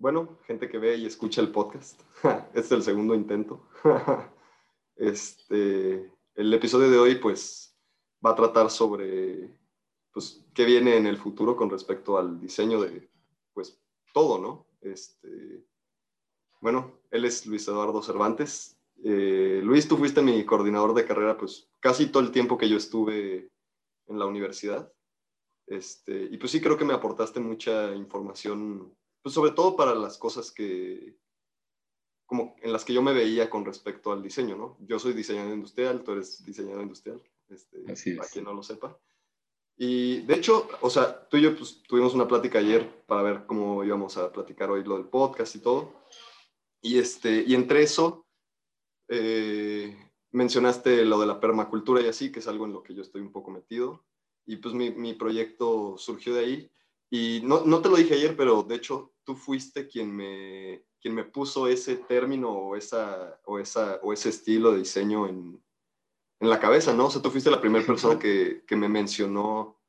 bueno, gente que ve y escucha el podcast. este es el segundo intento. este, el episodio de hoy, pues, va a tratar sobre, pues, qué viene en el futuro con respecto al diseño de, pues, todo, ¿no? Este, bueno, él es Luis Eduardo Cervantes. Eh, Luis, tú fuiste mi coordinador de carrera, pues, casi todo el tiempo que yo estuve en la universidad. Este, y pues sí, creo que me aportaste mucha información pues sobre todo para las cosas que, como en las que yo me veía con respecto al diseño, ¿no? Yo soy diseñador industrial, tú eres diseñador industrial, este, Así es. para quien no lo sepa. Y de hecho, o sea, tú y yo pues, tuvimos una plática ayer para ver cómo íbamos a platicar hoy lo del podcast y todo. Y, este, y entre eso, eh, mencionaste lo de la permacultura y así, que es algo en lo que yo estoy un poco metido. Y pues mi, mi proyecto surgió de ahí. Y no, no, te lo dije ayer, pero de hecho tú fuiste quien me, quien me puso ese término o, esa, o, esa, o ese estilo de diseño en, en la cabeza, ¿no? O sea, tú fuiste la primera persona que, que, me mencionó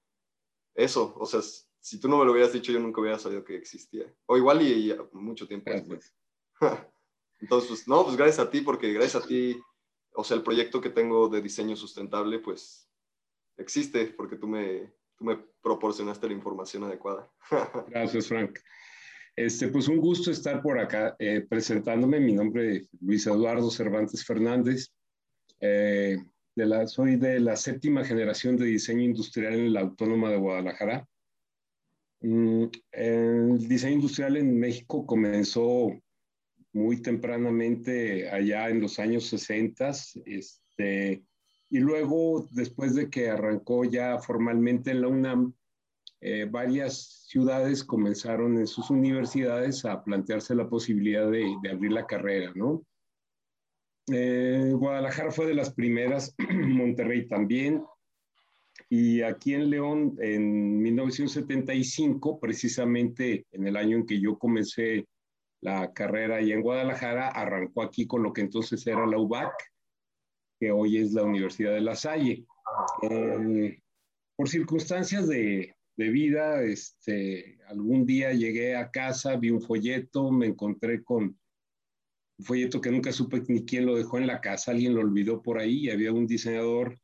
eso. O sea, si tú no me lo hubieras dicho, yo nunca hubiera sabido que existía. O igual y, y mucho tiempo después. Entonces, pues, no, pues gracias a ti, porque gracias a ti, o sea, el proyecto que tengo de diseño sustentable, pues existe, porque tú me, tú me proporcionaste la información adecuada. Gracias, Frank. Este, pues un gusto estar por acá eh, presentándome. Mi nombre es Luis Eduardo Cervantes Fernández. Eh, de la, soy de la séptima generación de diseño industrial en la Autónoma de Guadalajara. Mm, el diseño industrial en México comenzó muy tempranamente allá en los años 60. Este, y luego, después de que arrancó ya formalmente en la UNAM, eh, varias ciudades comenzaron en sus universidades a plantearse la posibilidad de, abrir la carrera, ¿no? Eh, Guadalajara fue de las primeras, Monterrey también, y aquí en León, en 1975, precisamente en el año en que yo comencé la carrera y en Guadalajara, arrancó aquí con lo que entonces era la UBAC, que hoy es la Universidad de La Salle. Eh, por circunstancias de, de, vida, este, algún día llegué a casa, vi un folleto, me encontré con un folleto que nunca supe ni quién lo dejó en la casa, alguien lo olvidó por ahí, y había un diseñador,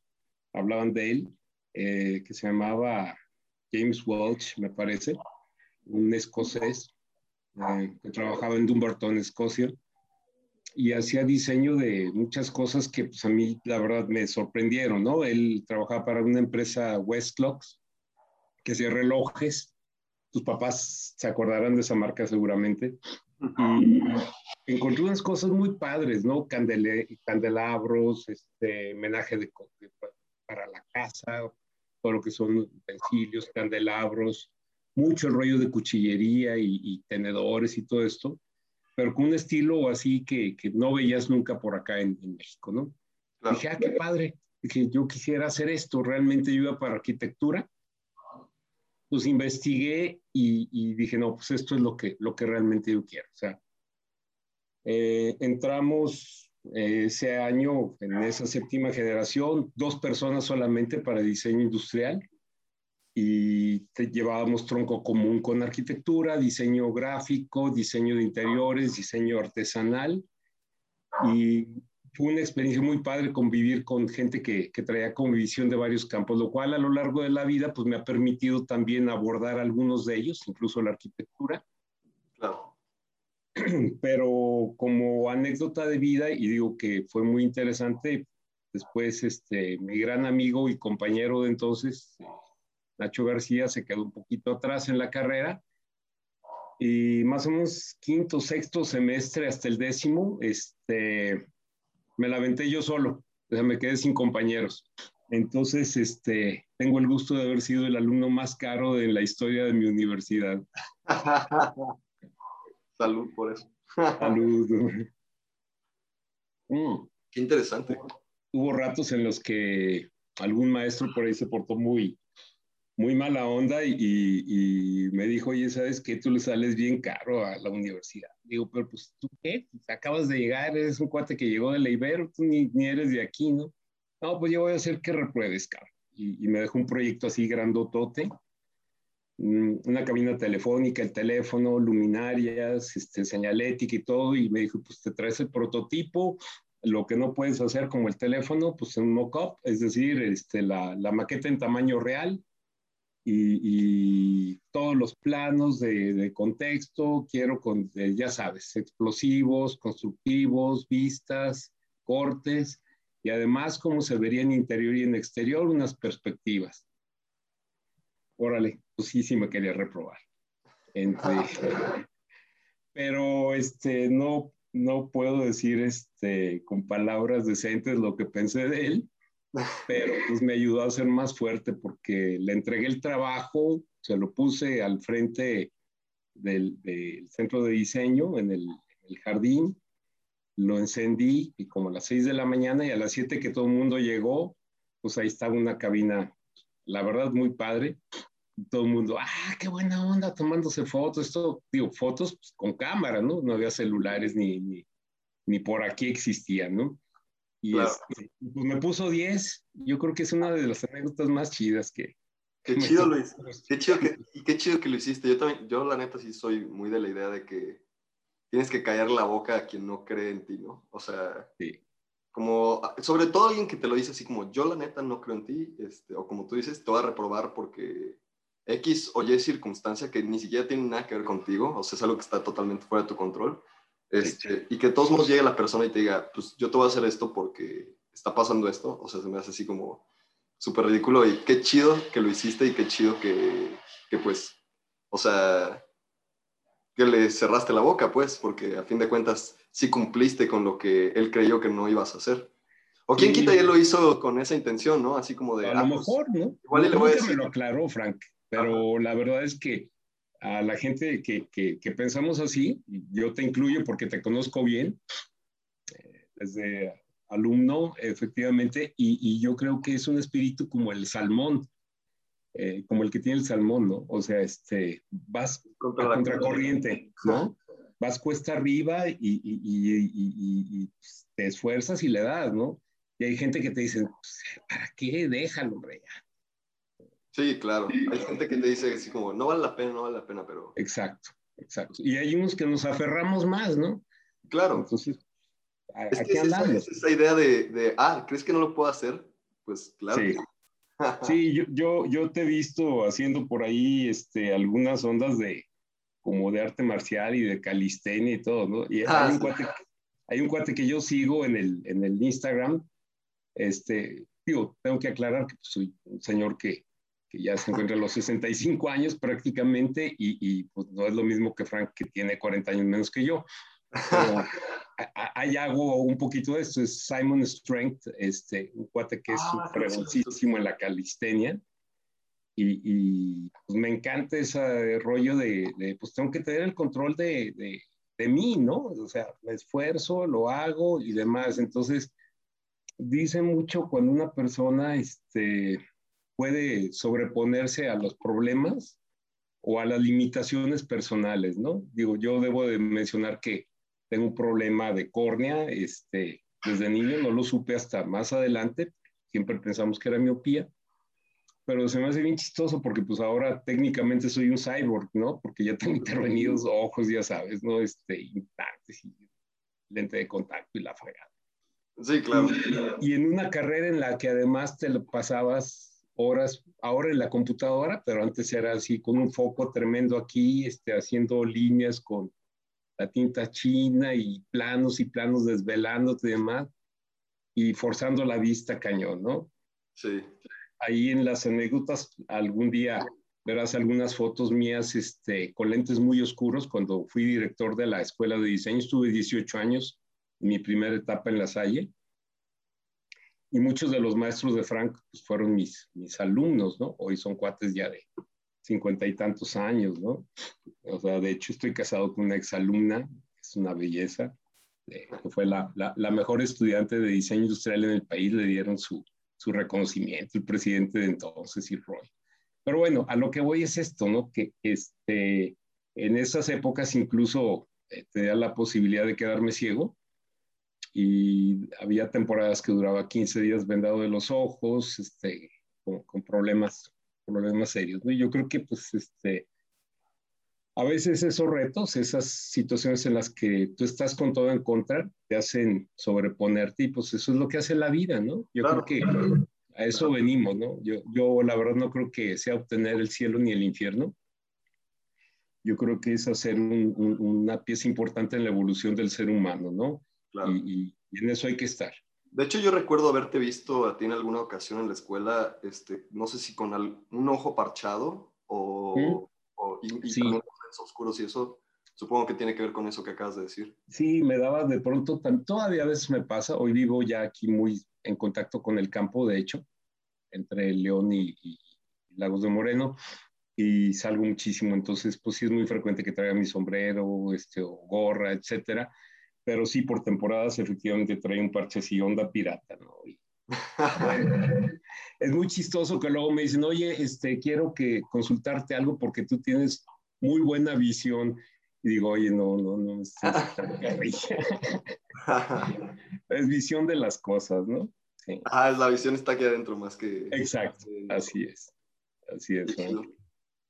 hablaban de él, eh, que se llamaba James Welch, me parece, un escocés eh, que trabajaba en Dumbarton, Escocia y hacía diseño de muchas cosas que pues a mí la verdad me sorprendieron, ¿no? Él trabajaba para una empresa Westlocks que hacía relojes. Tus papás se acordarán de esa marca seguramente. Y unas cosas muy padres, ¿no? Candele, candelabros, este, menaje de, de, para la casa, todo lo que son utensilios, candelabros, mucho el rollo de cuchillería y, y tenedores y todo esto pero con un estilo así que, que no veías nunca por acá en, en México, ¿no? Claro. Dije, ah, qué padre, que yo quisiera hacer esto, realmente yo iba para arquitectura, pues investigué y, y, dije, no, pues esto es lo que, lo que realmente yo quiero, o sea, eh, entramos eh, ese año en esa séptima generación, dos personas solamente para diseño industrial, y llevábamos tronco común con arquitectura, diseño gráfico, diseño de interiores, diseño artesanal. Y fue una experiencia muy padre convivir con gente que, que traía como visión de varios campos, lo cual a lo largo de la vida pues me ha permitido también abordar algunos de ellos, incluso la arquitectura. Claro. Pero como anécdota de vida, y digo que fue muy interesante, después este, mi gran amigo y compañero de entonces, Nacho García se quedó un poquito atrás en la carrera y más o menos quinto, sexto semestre hasta el décimo, este, me la aventé yo solo, o sea, me quedé sin compañeros. Entonces, este, tengo el gusto de haber sido el alumno más caro de la historia de mi universidad. Salud por eso. Salud. Mm, qué interesante. Hubo ratos en los que algún maestro por ahí se portó muy, muy mala onda y, y, me dijo, oye, ¿sabes qué? Tú le sales bien caro a la universidad. Digo, pero pues tú qué? Pues, acabas de llegar, eres un cuate que llegó de la Ibero, tú ni, ni eres de aquí, ¿no? No, pues yo voy a hacer que repruebes, cabrón. Y, y, me dejó un proyecto así grandotote. mm, una cabina telefónica, el teléfono, luminarias, este, señalética y todo, y me dijo, pues te traes el prototipo, lo que no puedes hacer como el teléfono, pues en mock-up, es decir, este, la, la, maqueta en tamaño real y, y todos los planos de, de contexto, quiero, con, ya sabes, explosivos, constructivos, vistas, cortes, y además cómo se vería en interior y en exterior, unas perspectivas. Órale, pues sí, sí me quería reprobar. Entre, pero este, no, no puedo decir este, con palabras decentes lo que pensé de él, pero pues me ayudó a ser más fuerte porque le entregué el trabajo, se lo puse al frente del, centro de diseño en el, en el, jardín, lo encendí y como a las 6 de la mañana y a las 7 que todo el mundo llegó, pues ahí estaba una cabina, la verdad muy padre, todo el mundo, ah, qué buena onda, tomándose fotos, esto, digo, fotos pues, con cámara, ¿no? No había celulares ni, ni, ni por aquí existían, ¿no? Y claro. este, pues me puso 10, yo creo que es una de las anécdotas más chidas que... Qué chido, Luis, qué chido que, y qué chido que lo hiciste. Yo también, yo la neta sí soy muy de la idea de que tienes que callar la boca a quien no cree en ti, ¿no? O sea, sí. como, sobre todo alguien que te lo dice así como, yo la neta no creo en ti, este, o como tú dices, te voy a reprobar porque X o Y circunstancia que ni siquiera tiene nada que ver contigo, o sea, es algo que está totalmente fuera de tu control, este, y que de todos modos llegue la persona y te diga, pues yo te voy a hacer esto porque está pasando esto, o sea, se me hace así como súper ridículo y qué chido que lo hiciste y qué chido que, que pues, o sea, que le cerraste la boca, pues, porque a fin de cuentas sí cumpliste con lo que él creyó que no ibas a hacer. O quién sí. quita y él lo hizo con esa intención, ¿no? Así como de... A ah, lo mejor, pues, ¿no? Igual no, le voy a decir... me lo aclaró, Frank, pero Ajá. la verdad es que a la gente que, que, que, pensamos así, yo te incluyo porque te conozco bien, eh, desde alumno, efectivamente, y, y, yo creo que es un espíritu como el salmón, eh, como el que tiene el salmón, ¿no? O sea, este, vas contra a contracorriente, ¿no? Vas cuesta arriba y, y, pues, te esfuerzas y le das, ¿no? Y hay gente que te dice, pues, ¿para qué? Déjalo, hombre, ya. Sí, claro. Hay gente que te dice así como, no vale la pena, no vale la pena, pero... Exacto, exacto. Y hay unos que nos aferramos más, ¿no? Claro. Entonces, es que es esa, es esa, idea de, de, ah, ¿crees que no lo puedo hacer? Pues claro. Sí, sí yo, yo, yo, te he visto haciendo por ahí este, algunas ondas de como de arte marcial y de calistenia y todo, ¿no? Y ah, hay, un cuate, hay un cuate que yo sigo en el, en el Instagram, este, digo, tengo que aclarar que pues, soy un señor que, que ya se encuentra a los 65 años prácticamente y, y, pues no es lo mismo que Frank que tiene 40 años menos que yo. Pero ahí hago un poquito de esto, es Simon Strength, este, un cuate que es ah, fregoncísimo en la calistenia y, y, pues me encanta ese rollo de, de, pues tengo que tener el control de, de, de mí, ¿no? O sea, me esfuerzo, lo hago y demás. Entonces, dice mucho cuando una persona este, puede sobreponerse a los problemas o a las limitaciones personales, ¿no? Digo, yo debo de mencionar que tengo un problema de córnea, este, desde niño no lo supe hasta más adelante, siempre pensamos que era miopía, pero se me hace bien chistoso porque pues ahora técnicamente soy un cyborg, ¿no? Porque ya tengo intervenidos ojos, ya sabes, ¿no? Este, implantes y lente de contacto y la fregada. Sí, claro. Y, y, en una carrera en la que además te lo pasabas horas, ahora en la computadora, pero antes era así, con un foco tremendo aquí, este, haciendo líneas con la tinta china y planos y planos desvelándote y demás, y forzando la vista cañón, ¿no? Sí. Ahí en las anécdotas, algún día verás algunas fotos mías este, con lentes muy oscuros. Cuando fui director de la escuela de diseño, estuve 18 años mi primera etapa en La Salle. Y muchos de los maestros de Frank pues, fueron mis, mis alumnos, ¿no? Hoy son cuates ya de cincuenta y tantos años, ¿no? O sea, de hecho estoy casado con una exalumna, es una belleza, eh, que fue la, la, la, mejor estudiante de diseño industrial en el país, le dieron su, su reconocimiento, el presidente de entonces y Roy. Pero bueno, a lo que voy es esto, ¿no? Que este, en esas épocas incluso eh, tenía la posibilidad de quedarme ciego y había temporadas que duraba 15 días vendado de los ojos, este, con, con problemas problemas serios, ¿no? Y yo creo que, pues, este, a veces esos retos, esas situaciones en las que tú estás con todo en contra, te hacen sobreponerte y pues eso es lo que hace la vida, ¿no? Yo creo que a eso venimos, ¿no? Yo, yo la verdad no creo que sea obtener el cielo ni el infierno. Yo creo que es hacer una pieza importante en la evolución del ser humano, ¿no? Y, en eso hay que estar. De hecho, yo recuerdo haberte visto a ti en alguna ocasión en la escuela, este, no sé si con un ojo parchado o, y, sí oscuros y eso, supongo que tiene que ver con eso que acabas de decir. Sí, me daba de pronto, todavía a veces me pasa, hoy vivo ya aquí muy en contacto con el campo, de hecho, entre León y, Lagos de Moreno, y salgo muchísimo, entonces pues sí es muy frecuente que traiga mi sombrero, este, o gorra, etcétera, pero sí por temporadas efectivamente trae un parche onda pirata, ¿no? es muy chistoso que luego me dicen, oye, este, quiero que consultarte algo porque tú tienes muy buena visión. Y digo, oye, no, no, no, es, es visión de las cosas, ¿no? Sí. Ah, la visión está aquí adentro más que... Exacto, así es, así es.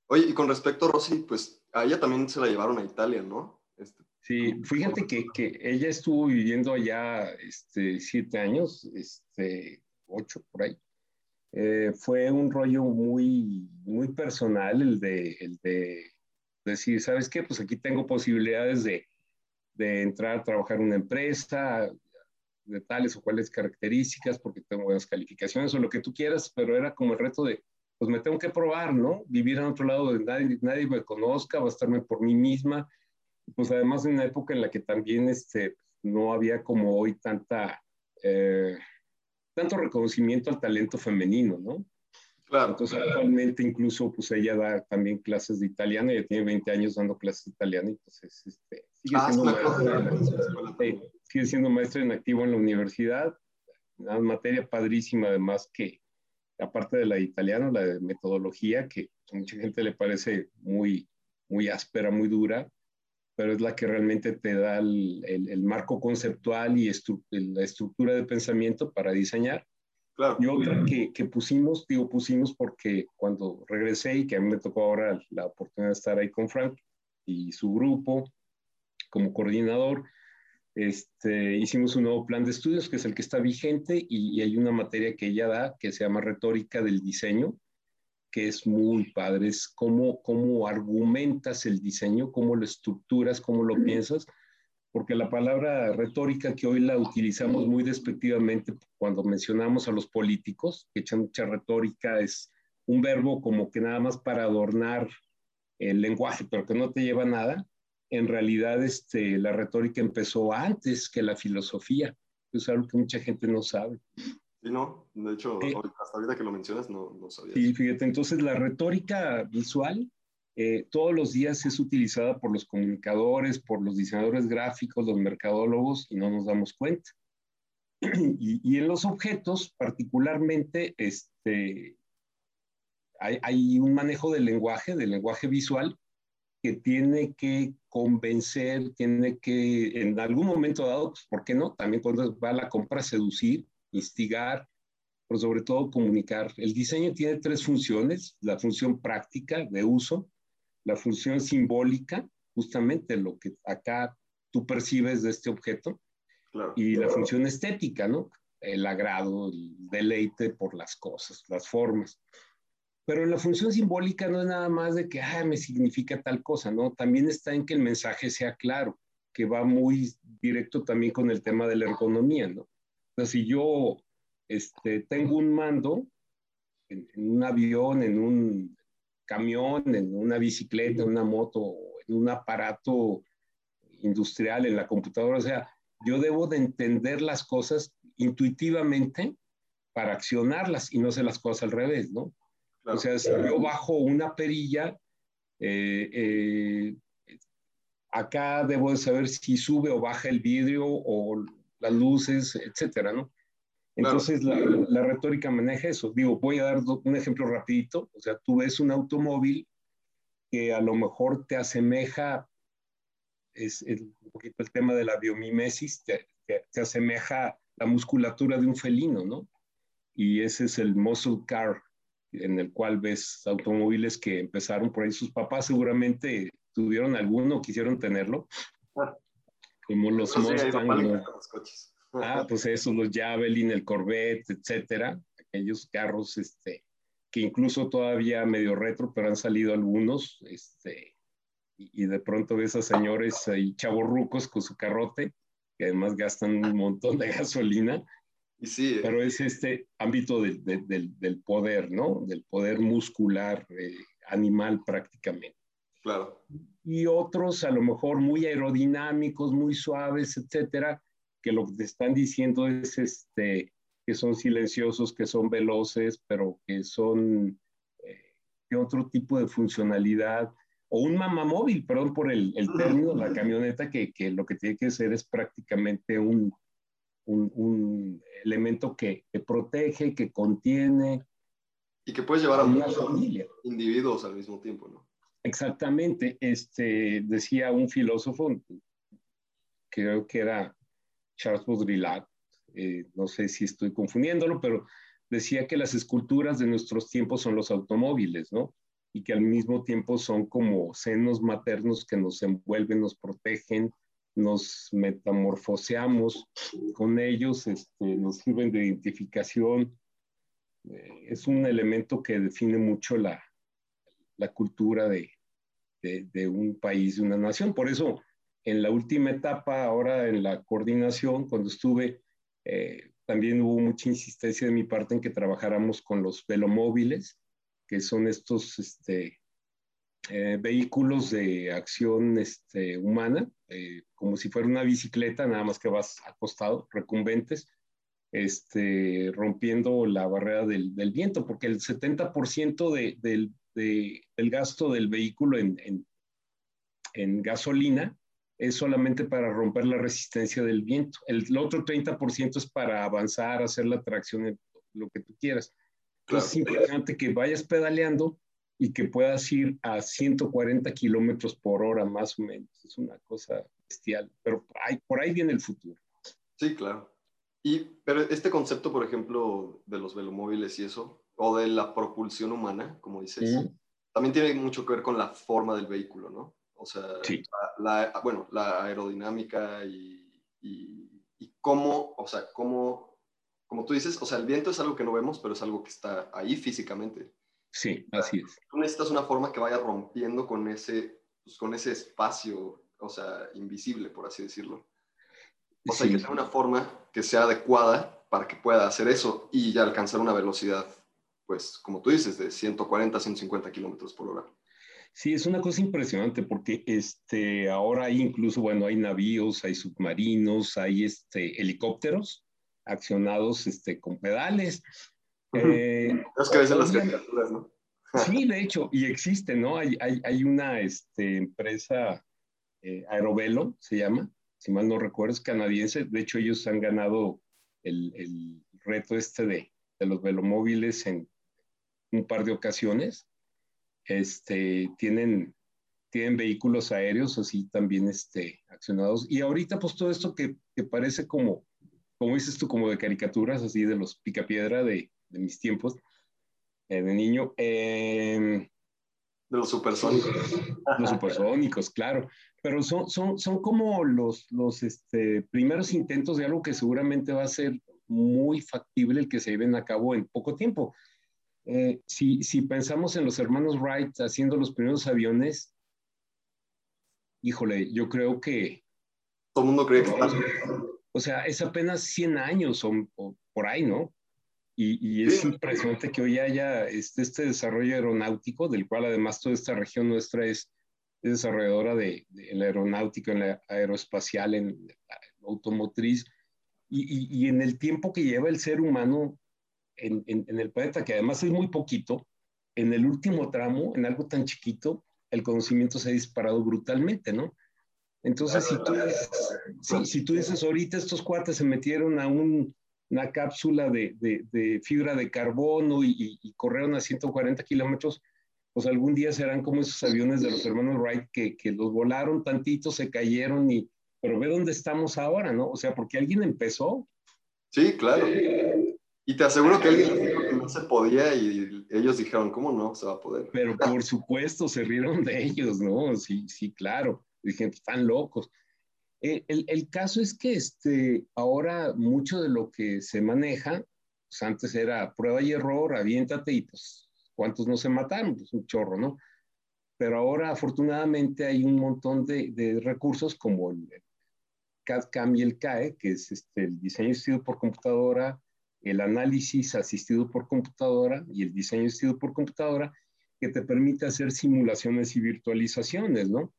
Oye, y con respecto a Rosy, pues a ella también se la llevaron a Italia, ¿no? Sí, fíjate que, que, ella estuvo viviendo allá este, siete años, este, ocho por ahí. Eh, fue un rollo muy, muy personal el de, el de decir, ¿sabes qué? Pues aquí tengo posibilidades de, de entrar a trabajar en una empresa de tales o cuales características, porque tengo buenas calificaciones o lo que tú quieras, pero era como el reto de, pues me tengo que probar, ¿no? Vivir en otro lado donde nadie, nadie me conozca, bastarme por mí misma. Pues además en una época en la que también este, no había como hoy tanta, eh, tanto reconocimiento al talento femenino, ¿no? Claro. Entonces, actualmente incluso, pues ella da también clases de italiano, ella tiene 20 años dando clases de italiano, entonces este, sigue, ah, siendo maestra, sigue siendo maestra en activo en la universidad, una materia padrísima además que, aparte de la de italiano, la de metodología, que a mucha gente le parece muy, muy áspera, muy dura, pero es la que realmente te da el, el, marco conceptual y la estructura de pensamiento para diseñar. Y otra que, que, pusimos, digo pusimos porque cuando regresé y que a mí me tocó ahora la oportunidad de estar ahí con Frank y su grupo como coordinador, este, hicimos un nuevo plan de estudios que es el que está vigente y, hay una materia que ella da que se llama retórica del diseño, que es muy padre, es cómo, cómo argumentas el diseño, cómo lo estructuras, cómo lo piensas porque la palabra retórica que hoy la utilizamos muy despectivamente cuando mencionamos a los políticos, que echan mucha retórica, es un verbo como que nada más para adornar el lenguaje, pero que no te lleva a nada. En realidad, este, la retórica empezó antes que la filosofía. Es algo que mucha gente no sabe. Sí, no, de hecho, eh, hasta ahorita que lo mencionas, no, no sabía. Sí, fíjate, entonces la retórica visual eh, todos los días es utilizada por los comunicadores, por los diseñadores gráficos, los mercadólogos y no nos damos cuenta. y, en los objetos, particularmente, este, hay, un manejo del lenguaje, del lenguaje visual, que tiene que convencer, tiene que, en algún momento dado, pues, ¿por qué no? También cuando va a la compra, seducir, instigar, pero sobre todo comunicar. El diseño tiene tres funciones, la función práctica de uso, la función simbólica, justamente lo que acá tú percibes de este objeto, y la función estética, ¿no? El agrado, el deleite por las cosas, las formas. Pero la función simbólica no es nada más de que, ah, me significa tal cosa, ¿no? También está en que el mensaje sea claro, que va muy directo también con el tema de la ergonomía, ¿no? Sea, si yo este, tengo un mando en un avión, en un camión, en una bicicleta, en una moto, en un aparato industrial, en la computadora. O sea, yo debo de entender las cosas intuitivamente para accionarlas y no hacer las cosas al revés, ¿no? O sea, si yo bajo una perilla, eh, eh, acá debo de saber si sube o baja el vidrio o las luces, etcétera, ¿no? Entonces la, retórica maneja eso. Digo, voy a dar un ejemplo rapidito. O sea, tú ves un automóvil que a lo mejor te asemeja, es, un poquito el tema de la biomimesis, te, te, asemeja la musculatura de un felino, ¿no? Y ese es el muscle car en el cual ves automóviles que empezaron por ahí, sus papás seguramente tuvieron alguno, quisieron tenerlo, ah. Como los Mustang, ah, pues esos, los Javelin, el Corvette, etcétera, aquellos carros, este, que incluso todavía medio retro, pero han salido algunos, este, y, de pronto ves a señores ahí chavorrucos con su carrote, que además gastan un montón de gasolina, sí, eh. pero es este ámbito del, del, poder, ¿no? Del poder muscular, eh, animal prácticamente. Claro. Y otros a lo mejor muy aerodinámicos, muy suaves, etcétera, que lo que te están diciendo es este, que son silenciosos, que son veloces, pero que son eh, de otro tipo de funcionalidad, o un mamamóvil, perdón por el, el término, la camioneta, que, que, lo que tiene que ser es prácticamente un, un, un elemento que, que, protege, que contiene. Y que puedes llevar a muchos individuos al mismo tiempo, ¿no? Exactamente. Este, decía un filósofo, creo que era Charles Baudrillard, eh, no sé si estoy confundiéndolo, pero decía que las esculturas de nuestros tiempos son los automóviles, ¿no? Y que al mismo tiempo son como senos maternos que nos envuelven, nos protegen, nos metamorfoseamos con ellos, este, nos sirven de identificación. Eh, es un elemento que define mucho la, la cultura de, de, de, un país, de una nación. Por eso, en la última etapa, ahora en la coordinación, cuando estuve eh, también hubo mucha insistencia de mi parte en que trabajáramos con los velomóviles, que son estos este, eh, vehículos de acción este, humana, eh, como si fuera una bicicleta, nada más que vas acostado, recumbentes, este, rompiendo la barrera del, del viento, porque el 70% de, del, de, del gasto del vehículo en, en, en gasolina es solamente para romper la resistencia del viento. El, otro 30% es para avanzar, hacer la tracción, lo que tú quieras. Entonces es importante que vayas pedaleando y que puedas ir a 140 kilómetros por hora más o menos. Es una cosa bestial, pero ahí, por ahí viene el futuro. Sí, claro. Y, pero este concepto, por ejemplo, de los velomóviles y eso, o de la propulsión humana, como dices, también tiene mucho que ver con la forma del vehículo, ¿no? O sea, la, bueno, la aerodinámica y, y, cómo, o sea, cómo, como tú dices, o sea, el viento es algo que no vemos, pero es algo que está ahí físicamente. Sí, así es. Tú necesitas una forma que vaya rompiendo con ese, pues, con ese espacio, o sea, invisible, por así decirlo. O sea, hay que tener una forma que sea adecuada para que pueda hacer eso y ya alcanzar una velocidad, pues, como tú dices, de 140, 150 kilómetros por hora. Sí, es una cosa impresionante porque este, ahora hay incluso, bueno, hay navíos, hay submarinos, hay este, helicópteros accionados este, con pedales. Eh, es que las caricaturas, ¿no? sí, de hecho, y existe, ¿no? Hay, hay, hay una este, empresa, eh, Aerovelo se llama, si mal no recuerdo, es canadiense. De hecho, ellos han ganado el, el reto este de, de los velomóviles en un par de ocasiones este, tienen, tienen vehículos aéreos así también este, accionados. Y ahorita pues todo esto que, que parece como, como dices tú, como de caricaturas así de los picapiedra de, de mis tiempos eh, de niño. Eh, de los supersónicos. Los supersónicos, claro. Pero son, son, son como los, los este, primeros intentos de algo que seguramente va a ser muy factible el que se lleven a cabo en poco tiempo. Eh, si, si, pensamos en los hermanos Wright haciendo los primeros aviones, híjole, yo creo que... Todo el mundo cree que... O sea, es apenas 100 años o, por ahí, ¿no? Y, y es impresionante que hoy haya este, este, desarrollo aeronáutico, del cual además toda esta región nuestra es, desarrolladora de, de, la aeronáutica, en la aeroespacial, en la automotriz, y, y, en el tiempo que lleva el ser humano en, en, el planeta, que además es muy poquito, en el último tramo, en algo tan chiquito, el conocimiento se ha disparado brutalmente, ¿no? Entonces, si tú, dices, si tú dices, ahorita estos cuates se metieron a un, una cápsula de, de, de, fibra de carbono y, y, corrieron a 140 kilómetros, pues algún día serán como esos aviones de los hermanos Wright que, que los volaron tantito, se cayeron y, pero ve dónde estamos ahora, ¿no? O sea, porque alguien empezó. Sí, claro. Y te aseguro que alguien no se podía y ellos dijeron, ¿cómo no se va a poder? Pero por supuesto se rieron de ellos, ¿no? Sí, sí, claro. Dijeron, están locos. Eh, el, el, caso es que este, ahora mucho de lo que se maneja, pues antes era prueba y error, aviéntate y pues, ¿cuántos no se mataron? Pues un chorro, ¿no? Pero ahora afortunadamente hay un montón de, de recursos como el CAD-CAM y el CAE, que es este, el diseño asistido por computadora, el análisis asistido por computadora y el diseño asistido por computadora, que te permite hacer simulaciones y virtualizaciones, ¿no?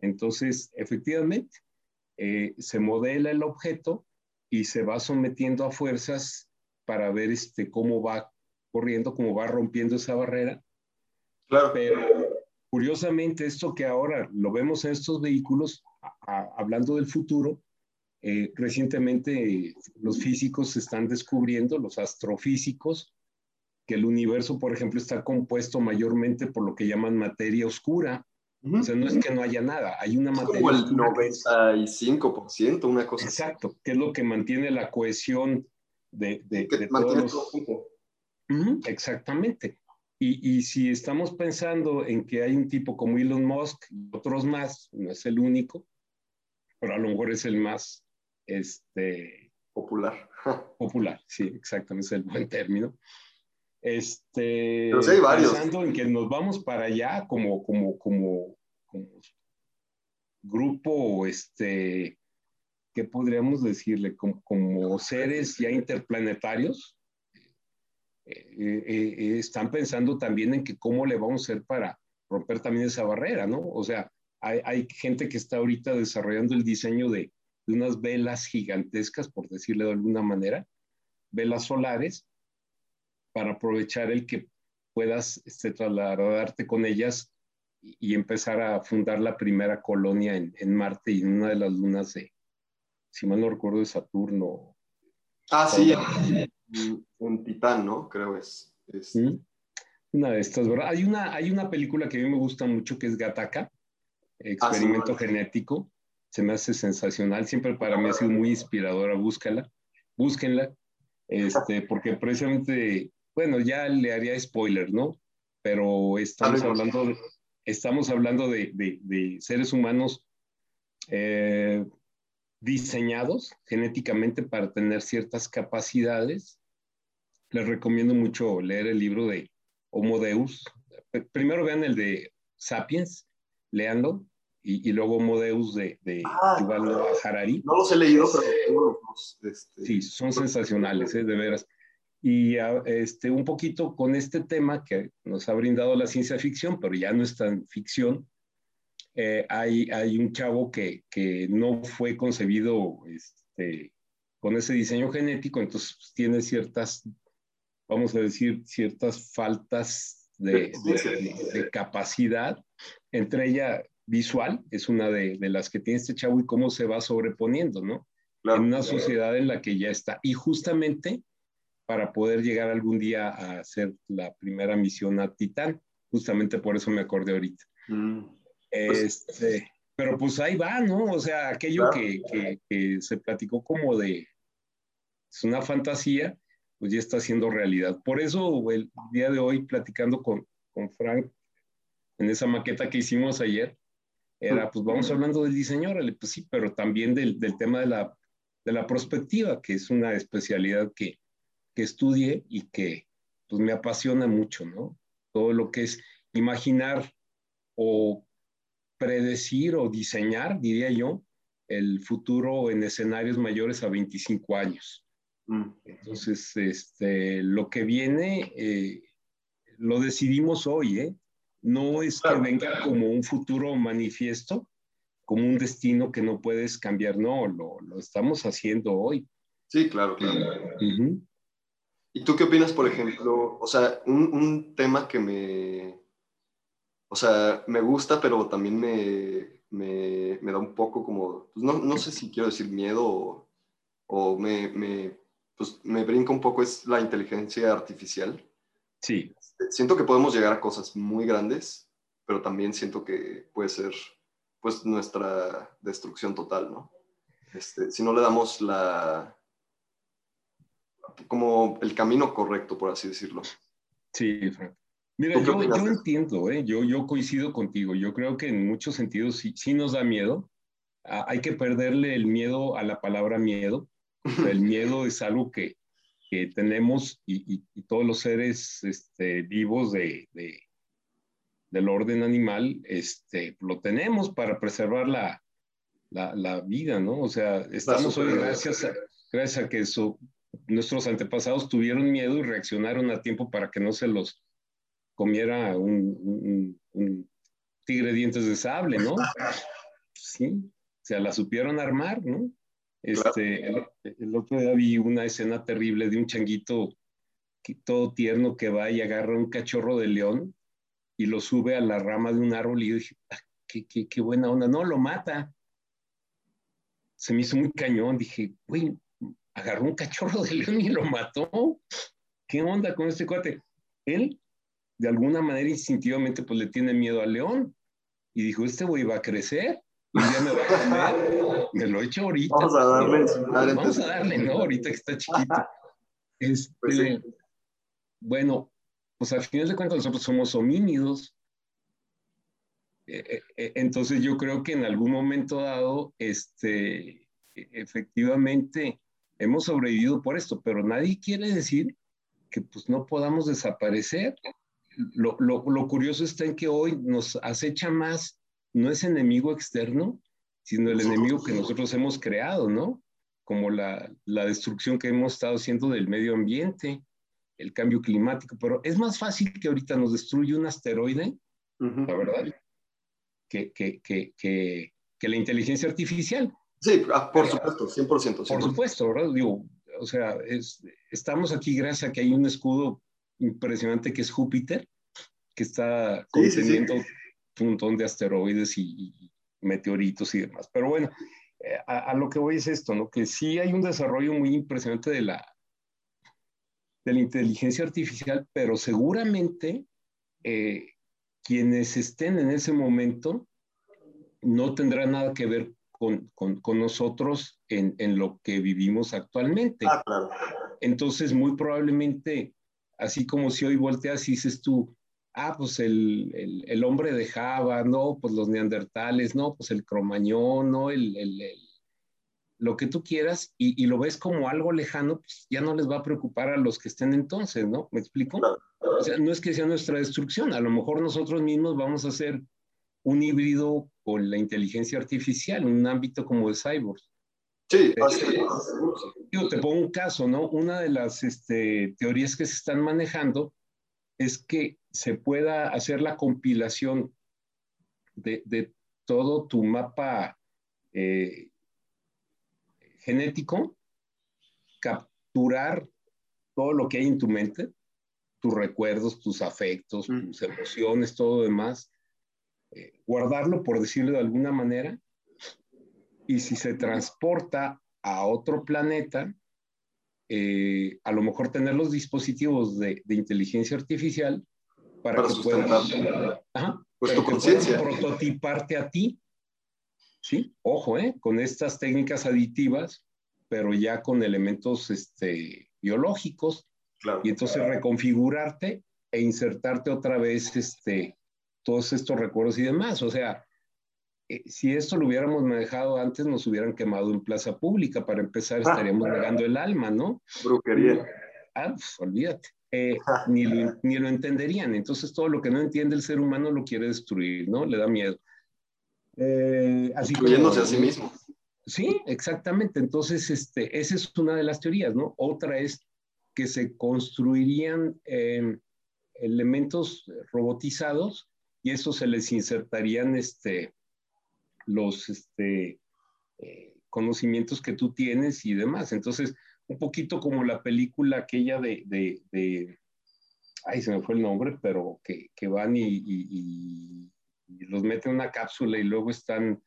Entonces, efectivamente, eh, se modela el objeto y se va sometiendo a fuerzas para ver este, cómo va corriendo, cómo va rompiendo esa barrera. Claro. Pero curiosamente, esto que ahora lo vemos en estos vehículos, hablando del futuro, eh, recientemente los físicos están descubriendo, los astrofísicos, que el universo, por ejemplo, está compuesto mayormente por lo que llaman materia oscura. O sea, no es que no haya nada, hay una materia. Como el 95%, una cosa. Exacto, que es lo que mantiene la cohesión de, de, de todos los... exactamente. Y, y, si estamos pensando en que hay un tipo como Elon Musk y otros más, no es el único, pero a lo mejor es el más este, popular. popular, sí, exactamente, es el buen término. Este, Pero sí hay varios. Pensando en que nos vamos para allá como, como, como, como grupo, este, ¿qué podríamos decirle? Como, como seres ya interplanetarios, eh, eh, eh, están pensando también en que cómo le vamos a hacer para romper también esa barrera, ¿no? O sea, hay, hay gente que está ahorita desarrollando el diseño de, de unas velas gigantescas, por decirle de alguna manera, velas solares, para aprovechar el que puedas este, trasladarte con ellas y, empezar a fundar la primera colonia en, en, Marte y en una de las lunas de, si mal no recuerdo, de Saturno. Ah, sí, en Titán, ¿no? Creo es. es... ¿Mm? Una de estas, ¿verdad? Hay una, hay una película que a mí me gusta mucho que es Gataka, Experimento ah, sí, Genético se me hace sensacional, siempre para mí ha sido muy inspiradora, búscala, búsquenla, este, porque precisamente, bueno, ya le haría spoiler, ¿no? Pero estamos hablando, de, estamos hablando de, de, de seres humanos eh, diseñados genéticamente para tener ciertas capacidades. Les recomiendo mucho leer el libro de Homo Deus. Primero vean el de Sapiens, leanlo, y, y, luego Modeus de, de ah, Yuval Noah Harari. No los he leído, pero este... Sí, son sensacionales, ¿eh? de veras. Y este, un poquito con este tema que nos ha brindado la ciencia ficción, pero ya no es tan ficción, eh, hay, hay un chavo que, que no fue concebido este, con ese diseño genético, entonces pues, tiene ciertas, vamos a decir, ciertas faltas de, de, de, de capacidad, entre ellas visual es una de, de, las que tiene este chavo y cómo se va sobreponiendo, ¿no? Claro, en una claro. sociedad en la que ya está. Y justamente para poder llegar algún día a hacer la primera misión a Titán, justamente por eso me acordé ahorita. Mm. Este, pero pues ahí va, ¿no? O sea, aquello claro. que, que, que, se platicó como de, es una fantasía, pues ya está siendo realidad. Por eso el día de hoy, platicando con, con Frank en esa maqueta que hicimos ayer, era, pues vamos hablando del diseño, órale, pues sí, pero también del, del tema de la, de la perspectiva, que es una especialidad que, que estudié y que pues me apasiona mucho, ¿no? Todo lo que es imaginar o predecir o diseñar, diría yo, el futuro en escenarios mayores a 25 años. Mm. Entonces, este, lo que viene, eh, lo decidimos hoy, ¿eh? No es que venga como un futuro manifiesto, como un destino que no puedes cambiar, no, lo, lo estamos haciendo hoy. Sí, claro, claro. Uh -huh. ¿Y tú qué opinas, por ejemplo? O sea, un, un, tema que me, o sea, me gusta, pero también me, me, me da un poco como, pues no, no, sé si quiero decir miedo o, o me, me, pues me brinca un poco, es la inteligencia artificial. Sí. Siento que podemos llegar a cosas muy grandes, pero también siento que puede ser pues nuestra destrucción total, ¿no? Este, si no le damos la, como el camino correcto, por así decirlo. Sí, Frank. Mira, yo, yo entiendo, ¿eh? yo, yo coincido contigo. Yo creo que en muchos sentidos sí, sí nos da miedo. Ah, hay que perderle el miedo a la palabra miedo. el miedo es algo que, que tenemos y, y, todos los seres este, vivos de, de, del orden animal este, lo tenemos para preservar la, la, la vida, ¿no? O sea, estamos hoy gracias a, gracias a que nuestros antepasados tuvieron miedo y reaccionaron a tiempo para que no se los comiera un, un, tigre dientes de sable, ¿no? Sí, o sea, la supieron armar, ¿no? Este, el, otro día vi una escena terrible de un changuito todo tierno que va y agarra un cachorro de león y lo sube a la rama de un árbol y yo dije, ah, qué, qué, qué, buena onda, no, lo mata. Se me hizo muy cañón, dije, güey, agarró un cachorro de león y lo mató. ¿Qué onda con este cuate? Él, de alguna manera, instintivamente, pues le tiene miedo al león. Y dijo, este güey va a crecer. Y ya me va a comer. Me lo he hecho ahorita. Vamos a darle. Vamos a darle, ¿no? Ahorita que está chiquito. Este, pues sí. Bueno, pues al final de cuentas nosotros somos homínidos. Eh, eh, entonces yo creo que en algún momento dado, este, efectivamente, hemos sobrevivido por esto, pero nadie quiere decir que pues no podamos desaparecer. Lo, lo, lo, curioso está en que hoy nos acecha más, no es enemigo externo, sino el enemigo que nosotros hemos creado, ¿no? Como la, la destrucción que hemos estado haciendo del medio ambiente, el cambio climático, pero es más fácil que ahorita nos destruya un asteroide, uh -huh. la verdad, que, que, que, que, la inteligencia artificial. Sí, ah, por supuesto, 100%, 100%. Por supuesto, ¿verdad? Digo, o sea, es, estamos aquí gracias a que hay un escudo impresionante que es Júpiter, que está conteniendo sí, sí, sí. un montón de asteroides y, y, meteoritos y demás. Pero bueno, eh, a, a, lo que voy es esto, ¿no? Que sí hay un desarrollo muy impresionante de la, de la inteligencia artificial, pero seguramente eh, quienes estén en ese momento no tendrán nada que ver con, con, con nosotros en, en, lo que vivimos actualmente. Ah, claro. Entonces, muy probablemente, así como si hoy volteas y dices tú, ah, pues el, el, el hombre de Java, no, pues los neandertales, no, pues el cromañón, no, el, el lo que tú quieras y, y, lo ves como algo lejano, pues ya no les va a preocupar a los que estén entonces, ¿no? ¿Me explico? O sea, no es que sea nuestra destrucción, a lo mejor nosotros mismos vamos a hacer un híbrido con la inteligencia artificial, un ámbito como de cyborgs. Sí, este, yo te pongo un caso, ¿no? Una de las este, teorías que se están manejando es que se pueda hacer la compilación de, de todo tu mapa eh, genético, capturar todo lo que hay en tu mente, tus recuerdos, tus afectos, mm. tus emociones, todo lo demás, eh, guardarlo, por decirlo de alguna manera, y si se transporta a otro planeta, eh, a lo mejor tener los dispositivos de, de inteligencia artificial para, para que puedan pues prototiparte a ti ¿sí? Ojo, ¿eh? Con estas técnicas aditivas, pero ya con elementos este, biológicos. Claro. Y entonces reconfigurarte e insertarte otra vez este, todos estos recuerdos y demás. O sea, eh, si esto lo hubiéramos manejado antes, nos hubieran quemado en plaza pública. Para empezar, ah. estaríamos negando el alma, ¿no? Brujería. Ah, pues, olvídate. Eh, ni, lo, ni lo entenderían. Entonces, todo lo que no entiende el ser humano lo quiere destruir, ¿no? Le da miedo. Eh, así Incluyéndose como, a sí mismo. Sí, exactamente. Entonces, este, esa es una de las teorías, ¿no? Otra es que se construirían eh, elementos robotizados y eso se les insertarían este, los este, eh, conocimientos que tú tienes y demás. Entonces, un poquito como la película aquella de, de, de ay, se me fue el nombre, pero que, que van y, y, y y los meten en una cápsula y luego están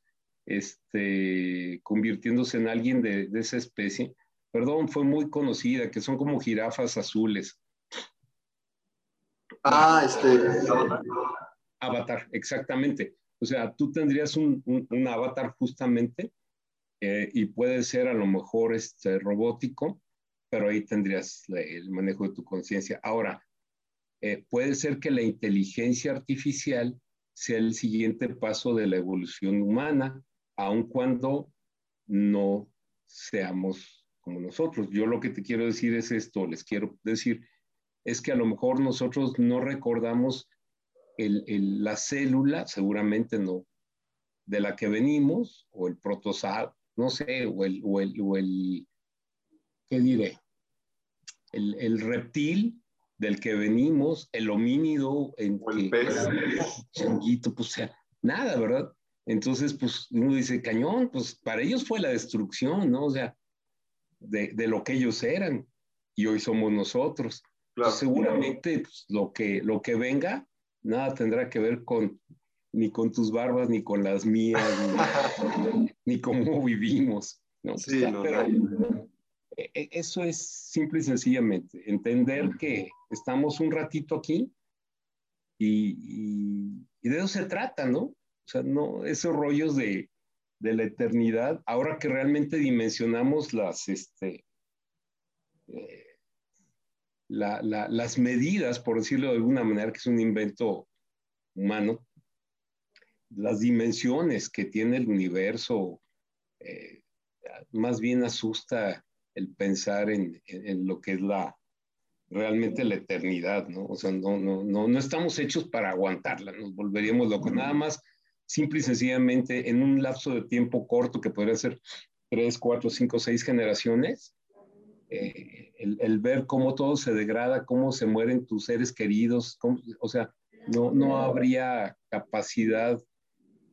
este, convirtiéndose en alguien de, de, esa especie. Perdón, fue muy conocida, que son como jirafas azules. Ah, este. Avatar, avatar exactamente. O sea, tú tendrías un, un, un avatar justamente eh, y puede ser a lo mejor este, robótico, pero ahí tendrías el manejo de tu conciencia. Ahora, eh, puede ser que la inteligencia artificial sea el siguiente paso de la evolución humana, aun cuando no seamos como nosotros. Yo lo que te quiero decir es esto, les quiero decir, es que a lo mejor nosotros no recordamos la célula, seguramente no, de la que venimos, o el protozoo, no sé, o el, o el, o el ¿qué diré? El, el, reptil del que venimos, el homínido, en o el pez. Changuito, pues sea, nada, ¿verdad? Entonces, pues uno dice, cañón, pues para ellos fue la destrucción, ¿no? O sea, de, de lo que ellos eran, y hoy somos nosotros. Pues, seguramente pues, lo, que, lo que venga, nada tendrá que ver con ni con tus barbas, ni con las mías, ni, ni cómo vivimos. ¿no? Sí, no, Pero, e, e, eso es simple y sencillamente, entender que estamos un ratito aquí y, y, y, de eso se trata, ¿no? O sea, no, esos rollos de, de la eternidad, ahora que realmente dimensionamos las, este, eh, la, la, las medidas, por decirlo de alguna manera, que es un invento humano, las dimensiones que tiene el universo, eh, más bien asusta el pensar en, en, en, lo que es la realmente la eternidad, ¿no? O sea, no, no, no, no estamos hechos para aguantarla, nos volveríamos locos. Nada más, simple y sencillamente, en un lapso de tiempo corto, que podría ser tres, cuatro, cinco, seis generaciones, eh, el, el, ver cómo todo se degrada, cómo se mueren tus seres queridos, cómo, o sea, no, no habría capacidad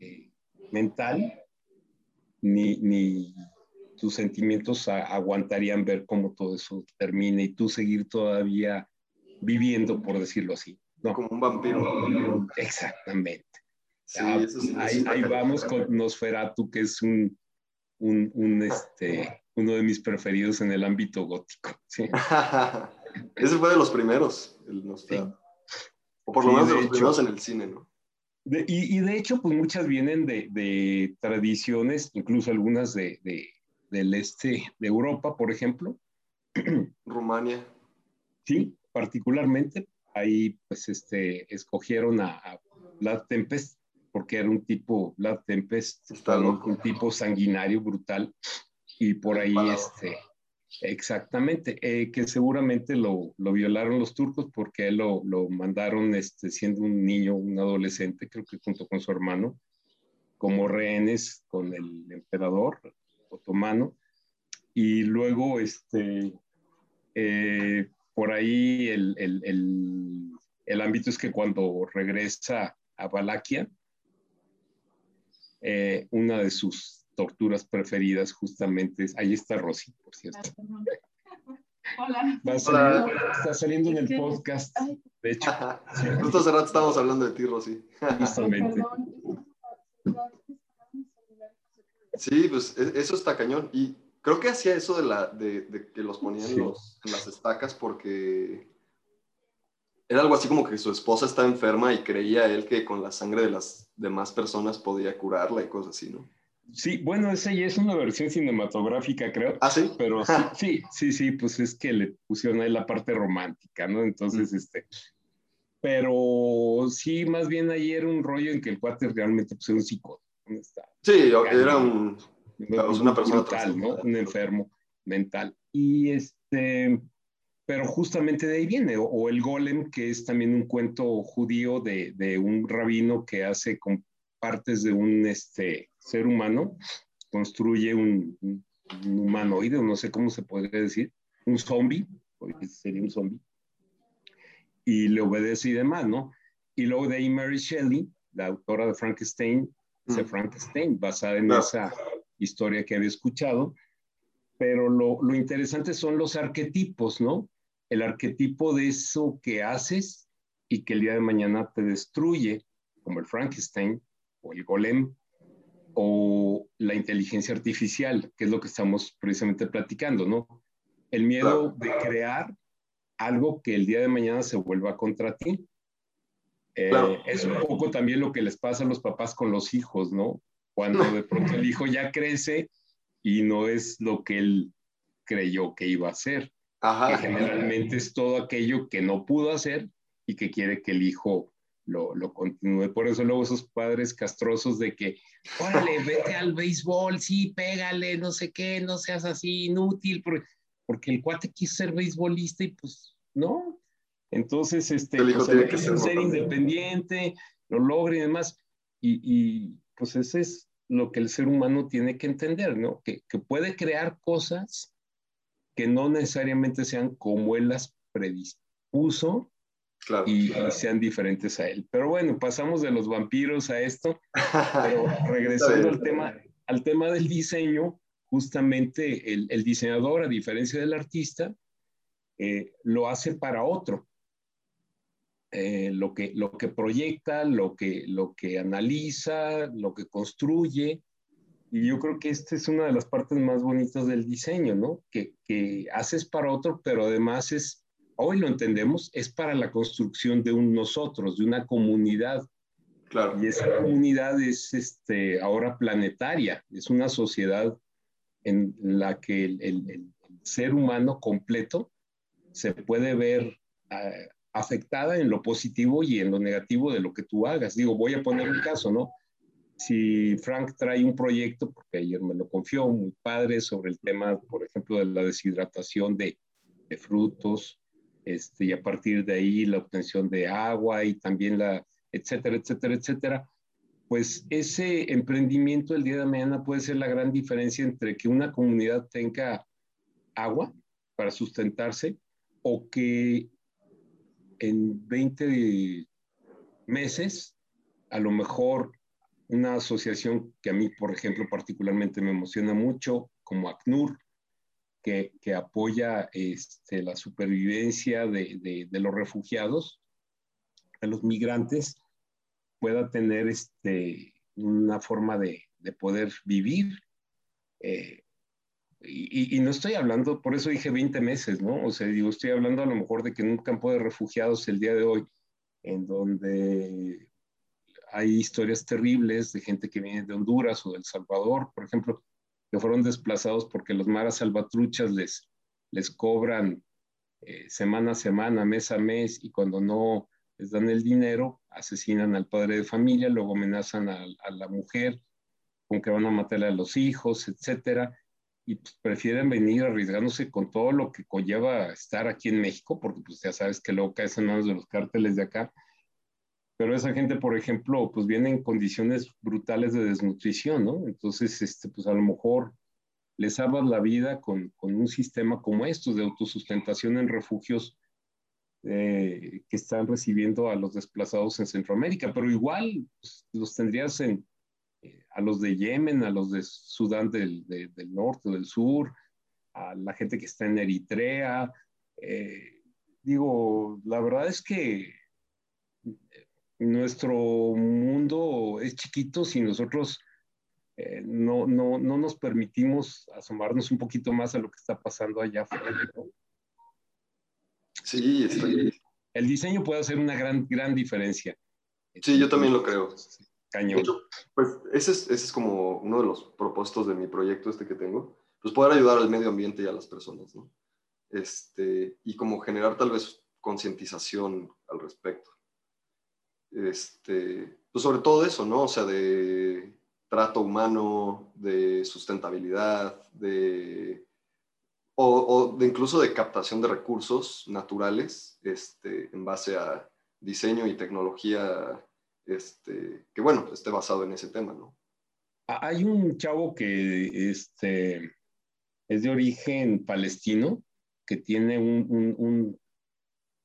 eh, mental ni, ni tus sentimientos a, aguantarían ver cómo todo eso termina y tú seguir todavía viviendo, por decirlo así. No. Como un vampiro. Exactamente. Sí, ah, eso sí, ahí, ahí vamos con Nosferatu, que es un, un, un este, uno de mis preferidos en el ámbito gótico. ¿sí? Ese fue de los primeros, el Nosferatu. O por lo menos de, de los hecho, primeros en el cine, ¿no? De, y, y, de hecho, pues muchas vienen de, de tradiciones, incluso algunas de, del este de Europa, por ejemplo. Rumania. Sí, particularmente. Ahí, pues, este, escogieron a, a Vlad Tempest, porque era un tipo, Vlad Tempest, un, un, tipo sanguinario, brutal, y por ahí, este, exactamente, eh, que seguramente lo, violaron los turcos porque lo, lo, mandaron este, siendo un niño, un adolescente, creo que junto con su hermano, como rehenes con el emperador otomano. Y luego, este, eh, por ahí el, el, el, el, ámbito es que cuando regresa a Valaquia, eh, una de sus torturas preferidas justamente es, ahí está Rosy, por cierto. Hola. Va salir, Hola. Está saliendo en el podcast, de hecho. Justo hace rato estábamos hablando de ti, Rosy. Justamente. Sí, pues e, eso está cañón. Y creo que hacía eso de, la, de, de que los ponían sí. los, en las estacas porque era algo así como que su esposa estaba enferma y creía él que con la sangre de las demás personas podía curarla y cosas así, ¿no? Sí, bueno, esa ya es una versión cinematográfica, creo. ¿Ah, sí? Pero sí, sí, sí, sí, pues es que le pusieron ahí la parte romántica, ¿no? Entonces, mm. este... Pero sí, más bien ahí era un rollo en que el cuate realmente pues, era un psicótico. Sí, era un, una persona brutal, ¿no? Un enfermo mental. Y este, pero justamente de ahí viene, o, o, el golem, que es también un cuento judío de, de un rabino que hace con partes de un este, ser humano, construye un, un, un humanoide, no sé cómo se podría decir, un zombie, sería un zombie, y le obedece y demás, ¿no? Y luego de ahí Mary Shelley, la autora de Frankenstein, dice Frankenstein, basada en no. esa historia que había escuchado, pero lo, lo, interesante son los arquetipos, ¿no? El arquetipo de eso que haces y que el día de mañana te destruye, como el Frankenstein o el golem o la inteligencia artificial, que es lo que estamos precisamente platicando, ¿no? El miedo de crear algo que el día de mañana se vuelva contra ti. Eh, claro. Es un poco también lo que les pasa a los papás con los hijos, ¿no? Cuando de pronto el hijo ya crece y no es lo que él creyó que iba a ser. que generalmente es todo aquello que no pudo hacer y que quiere que el hijo lo, lo, continúe. Por eso luego esos padres castrosos de que, órale, vete al béisbol, sí, pégale, no sé qué, no seas así inútil, porque, porque el cuate quiso ser beisbolista y pues no. Entonces, este, el hijo pues, tiene que ser, independiente, lo logra y demás. Y, y, pues ese es lo que el ser humano tiene que entender, ¿no? Que, que puede crear cosas que no necesariamente sean como él las predispuso, y, sean diferentes a él. Pero bueno, pasamos de los vampiros a esto, pero regresando al tema, al tema del diseño, justamente el, el diseñador, a diferencia del artista, eh, lo hace para otro. Eh, lo, que, lo que proyecta, lo que, lo que analiza, lo que construye. Y yo creo que esta es una de las partes más bonitas del diseño, ¿no? Que, que haces para otro, pero además es hoy lo entendemos, es para la construcción de un nosotros, de una comunidad. Claro. Y esa comunidad es este, ahora planetaria, es una sociedad en la que el, ser humano completo se puede ver ah, afectada en lo positivo y en lo negativo de lo que tú hagas. Digo, voy a poner un caso, ¿no? Si Frank trae un proyecto, porque ayer me lo confió, muy padre, sobre el tema, por ejemplo, de la deshidratación de, de frutos, este, y a partir de ahí la obtención de agua y también la, etcétera, etcétera, etcétera, pues ese emprendimiento el día de mañana puede ser la gran diferencia entre que una comunidad tenga agua para sustentarse o que en 20 meses a lo mejor una asociación que a mí, por ejemplo, particularmente me emociona mucho, como ACNUR, que, apoya este, la supervivencia de, los refugiados, de los migrantes, pueda tener este, una forma de, poder vivir. Eh, y, no estoy hablando, por eso dije 20 meses, ¿no? O sea, digo, estoy hablando a lo mejor de que en un campo de refugiados el día de hoy, en donde hay historias terribles de gente que viene de Honduras o de El Salvador, por ejemplo, que fueron desplazados porque los maras salvatruchas les, les cobran eh, semana a semana, mes a mes, y cuando no les dan el dinero, asesinan al padre de familia, luego amenazan a, la mujer con que van a matarle a los hijos, etcétera, y pues, prefieren venir arriesgándose con todo lo que conlleva estar aquí en México, porque pues ya sabes que luego caes en manos de los cárteles de acá, pero esa gente, por ejemplo, pues viene en condiciones brutales de desnutrición, ¿no? Entonces, este, pues a lo mejor les salvas la vida con, con un sistema como estos de autosustentación en refugios eh, que están recibiendo a los desplazados en Centroamérica, pero igual pues, los tendrías en, eh, a los de Yemen, a los de Sudán del, del norte, del sur, a la gente que está en Eritrea. Eh, digo, la verdad es que nuestro mundo es chiquito si nosotros eh, no, no, no, nos permitimos asomarnos un poquito más a lo que está pasando allá afuera. Sí, estoy... El diseño puede hacer una gran, gran diferencia. Sí, yo también lo creo. Cañón. pues ese es, ese es como uno de los propósitos de mi proyecto este que tengo, pues poder ayudar al medio ambiente y a las personas, ¿no? Este, y como generar tal vez concientización al respecto este, pues sobre todo eso, ¿no? O sea, de trato humano, de sustentabilidad, de, o, incluso de captación de recursos naturales este, en base a diseño y tecnología este, que, bueno, esté basado en ese tema, ¿no? Hay un chavo que este, es de origen palestino, que tiene un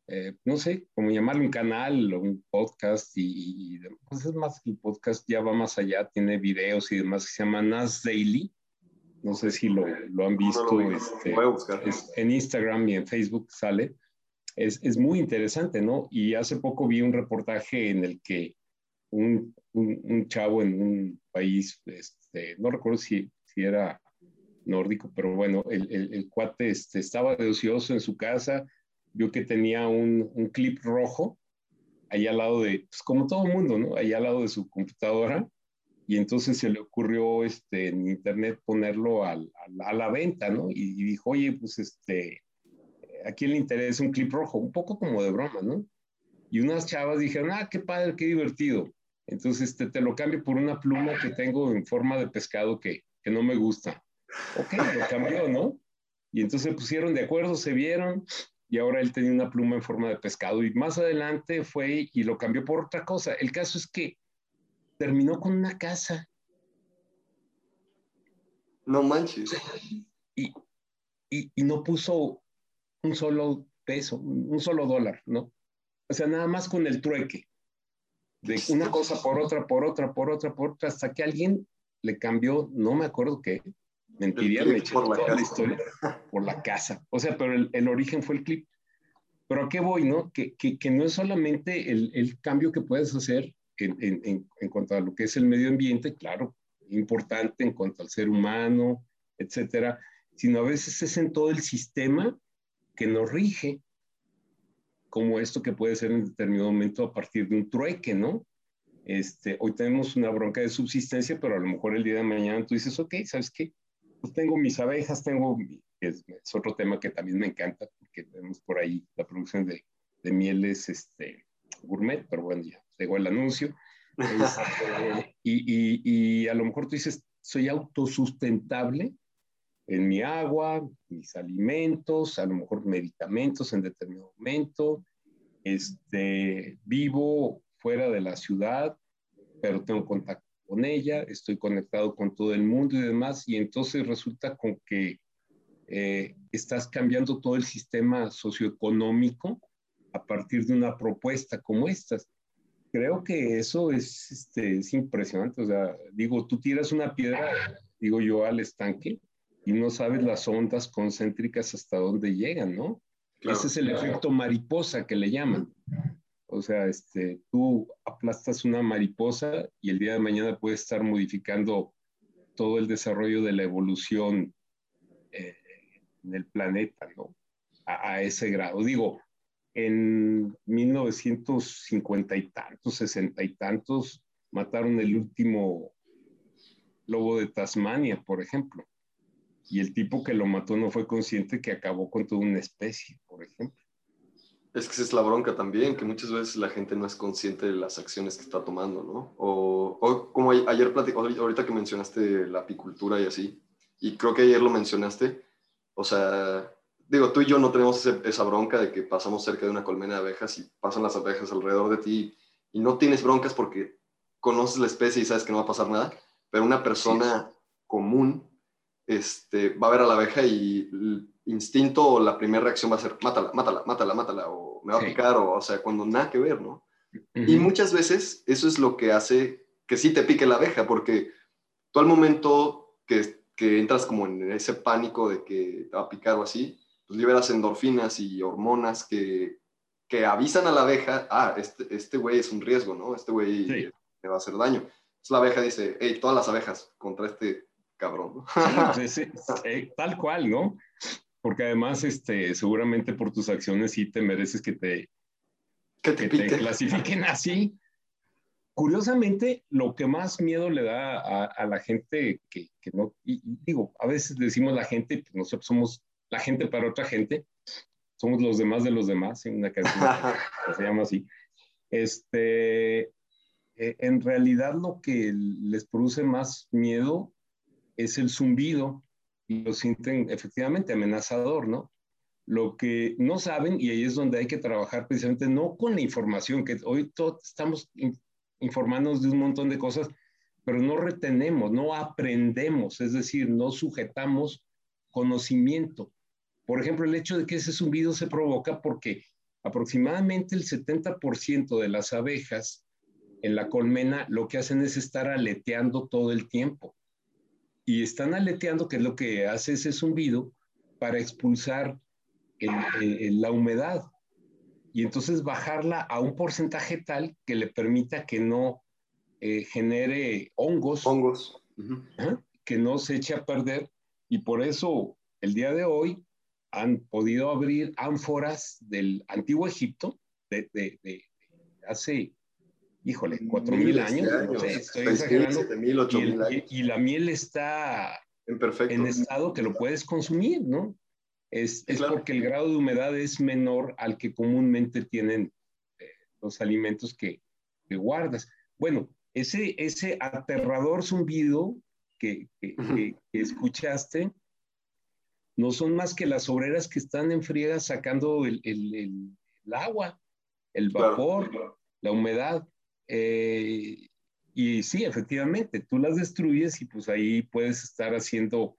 eh, no sé, como llamarlo un canal o un podcast y, pues es más el podcast ya va más allá, tiene videos y demás que se llama Nas Daily. No sé si lo, lo han visto. este, en Instagram y en Facebook sale. Es, es, muy interesante, ¿no? Y hace poco vi un reportaje en el que un, un, chavo en un país, este, no recuerdo si, si era nórdico, pero bueno, el, el, el cuate este, estaba de ocioso en su casa, vio que tenía un, un clip rojo ahí al lado de, pues como todo mundo, ¿no? Ahí al lado de su computadora. Y entonces se le ocurrió este, en internet ponerlo al, a la venta, ¿no? Y, dijo, oye, pues este, ¿a quién le interesa un clip rojo? Un poco como de broma, ¿no? Y unas chavas dijeron, ah, qué padre, qué divertido. Entonces te, te lo cambio por una pluma que tengo en forma de pescado que, que no me gusta. Ok, lo cambió, ¿no? Y entonces se pusieron de acuerdo, se vieron, y ahora él tenía una pluma en forma de pescado. Y más adelante fue y lo cambió por otra cosa. El caso es que terminó con una casa. No manches. Y, y, y no puso un solo peso, un solo dólar, ¿no? O sea, nada más con el trueque. De una cosa por otra, por otra, por otra, por otra, hasta que alguien le cambió, no me acuerdo qué, mentiría, me eché por la toda la casa. historia por la casa. O sea, pero el, el origen fue el clip. Pero a qué voy, ¿no? Que, que, que no es solamente el, el, cambio que puedes hacer en, en, en, en, cuanto a lo que es el medio ambiente, claro, importante en cuanto al ser humano, etcétera, sino a veces es en todo el sistema que nos rige, como esto que puede ser en determinado momento a partir de un trueque, ¿no? Este, hoy tenemos una bronca de subsistencia, pero a lo mejor el día de mañana tú dices, ok, ¿sabes qué? Pues tengo mis abejas, tengo, es, es otro tema que también me encanta, porque tenemos por ahí la producción de, de mieles este, gourmet, pero bueno, ya llegó el anuncio. Este, y, y, y a lo mejor tú dices, soy autosustentable en mi agua, mis alimentos, a lo mejor medicamentos en determinado momento, este, vivo fuera de la ciudad, pero tengo contacto con ella, estoy conectado con todo el mundo y demás, y entonces resulta con que eh, estás cambiando todo el sistema socioeconómico a partir de una propuesta como esta. Creo que eso es, este, es impresionante, o sea, digo, tú tiras una piedra, digo yo, al estanque, y no sabes las ondas concéntricas hasta dónde llegan, ¿no? Claro, Ese es el claro. efecto mariposa que le llaman. O sea, este, tú aplastas una mariposa y el día de mañana puedes estar modificando todo el desarrollo de la evolución eh, en el planeta, ¿no? A, a, ese grado. Digo, en 1950 y tantos, 60 y tantos, mataron el último lobo de Tasmania, por ejemplo y el tipo que lo mató no fue consciente que acabó con toda una especie, por ejemplo. Es que esa es la bronca también, que muchas veces la gente no es consciente de las acciones que está tomando, ¿no? O, o como ayer platicó, ahorita que mencionaste la apicultura y así, y creo que ayer lo mencionaste, o sea, digo, tú y yo no tenemos ese, esa bronca de que pasamos cerca de una colmena de abejas y pasan las abejas alrededor de ti y no tienes broncas porque conoces la especie y sabes que no va a pasar nada, pero una persona sí. común este, va a ver a la abeja y el instinto o la primera reacción va a ser mátala, mátala, mátala, mátala, o me va sí. a picar, o, o sea, cuando nada que ver, ¿no? Uh -huh. Y muchas veces eso es lo que hace que sí te pique la abeja, porque tú al momento que, que entras como en ese pánico de que te va a picar o así, pues liberas endorfinas y hormonas que, que avisan a la abeja, ah, este, este güey es un riesgo, ¿no? Este güey sí. me va a hacer daño. Entonces la abeja dice, hey, todas las abejas contra este cabrón. ¿no? Sí, sí, tal cual, ¿no? Porque además, este, seguramente por tus acciones sí te mereces que te, que te, que te clasifiquen así. Curiosamente, lo que más miedo le da a, a la gente que, que no, y, y, digo, a veces decimos la gente, pues nosotros somos la gente para otra gente, somos los demás de los demás, en una canción que se llama así. Este, eh, en realidad lo que les produce más miedo es el zumbido lo sienten efectivamente amenazador, ¿no? Lo que no saben, y ahí es donde hay que trabajar precisamente, no con la información, que hoy todos estamos informándonos de un montón de cosas, pero no retenemos, no aprendemos, es decir, no sujetamos conocimiento. Por ejemplo, el hecho de que ese zumbido se provoca porque aproximadamente el 70% de las abejas en la colmena lo que hacen es estar aleteando todo el tiempo y están aleteando, que es lo que hace ese zumbido, para expulsar el, el, la humedad. Y entonces bajarla a un porcentaje tal que le permita que no eh, genere hongos. Hongos. Uh -huh. Que no se eche a perder. Y por eso el día de hoy han podido abrir ánforas del antiguo Egipto, de, de, de hace híjole, cuatro mil años, años. No sé, estoy exagerando. 7, 000, 8, y, y, y, la miel está en, perfecto. en estado que lo puedes consumir, ¿no? es, es porque el grado de humedad es menor al que comúnmente tienen eh, los alimentos que, que, guardas. Bueno, ese, ese aterrador zumbido que, que, que, escuchaste no son más que las obreras que están en friega sacando el, el, el, agua, el vapor, claro. la humedad. Eh, y sí, efectivamente, tú las destruyes y pues ahí puedes estar haciendo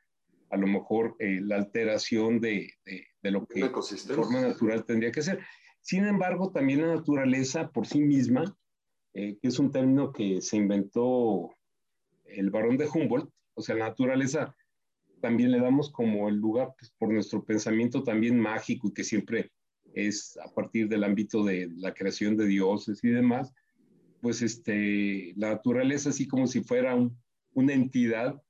a lo mejor eh, la alteración de, de, de lo que de forma natural tendría que ser. Sin embargo, también la naturaleza por sí misma, eh, que es un término que se inventó el varón de Humboldt, o sea, la naturaleza también le damos como el lugar pues, por nuestro pensamiento también mágico y que siempre es a partir del ámbito de la creación de dioses y demás, pues este, la naturaleza así como si fuera un, una entidad,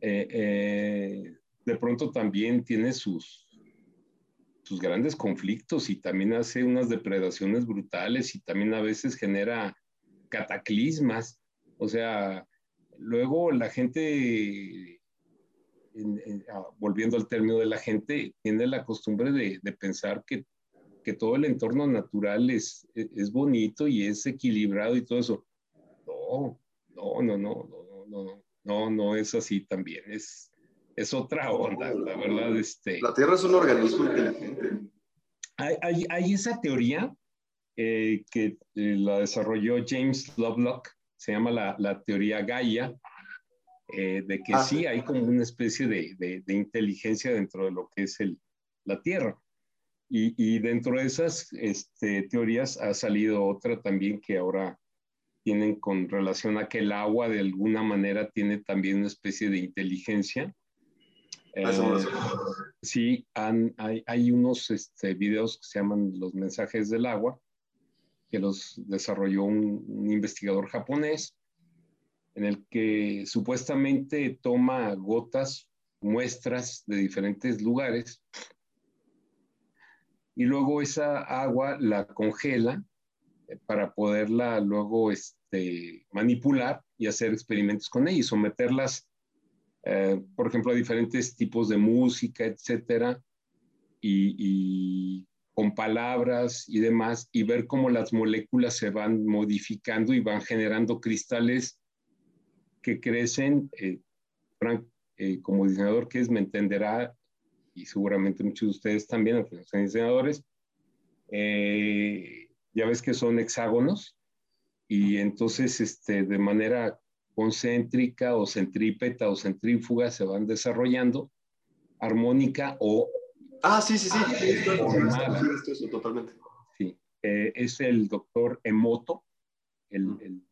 eh, eh, de pronto también tiene sus, sus grandes conflictos y también hace unas depredaciones brutales y también a veces genera cataclismas. O sea, luego la gente, en, en, ah, volviendo al término de la gente, tiene la costumbre de pensar que que todo el entorno natural es, es bonito y es equilibrado y todo eso. No, no, no, no, no, no, no, no es así también. Es, es otra onda, la verdad. Este, la Tierra es un organismo inteligente. Hay, hay, hay esa teoría eh, que eh, la desarrolló James Lovelock, se llama la, la teoría Gaia, eh, de que ah, sí hay como una especie de, de, de, inteligencia dentro de lo que es el, la Tierra. Y, y, dentro de esas este, teorías ha salido otra también que ahora tienen con relación a que el agua de alguna manera tiene también una especie de inteligencia. Eh, sí, han, hay, hay, unos este, videos que se llaman los mensajes del agua, que los desarrolló un, un investigador japonés, en el que supuestamente toma gotas, muestras de diferentes lugares y luego esa agua la congela eh, para poderla luego este, manipular y hacer experimentos con ella y someterlas, eh, por ejemplo, a diferentes tipos de música, etcétera, y, con palabras y demás, y ver cómo las moléculas se van modificando y van generando cristales que crecen. Eh, Frank, eh, como diseñador que es, me entenderá y seguramente muchos de ustedes también, aunque no sean diseñadores, eh, ya ves que son hexágonos y entonces este, de manera concéntrica o centrípeta o centrífuga se van desarrollando, armónica o... Ah, sí, sí, sí, sí, sí totalmente. Sí, eh, es el doctor Emoto, el, el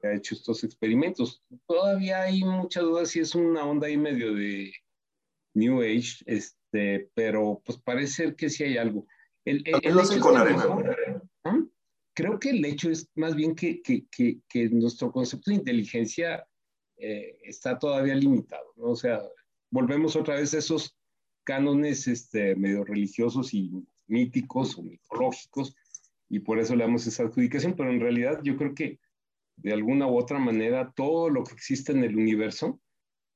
que ha hecho estos experimentos. Todavía hay mucha duda si es una onda ahí medio de New Age, este, pero pues parece ser que sí hay algo. El, el, el hecho con arena. ¿Ah? Creo que el hecho es más bien que, que, que, que nuestro concepto de inteligencia eh, está todavía limitado, ¿no? O sea, volvemos otra vez a esos cánones este, medio religiosos y míticos o mitológicos, y por eso le damos esa adjudicación, pero en realidad yo creo que de alguna u otra manera todo lo que existe en el universo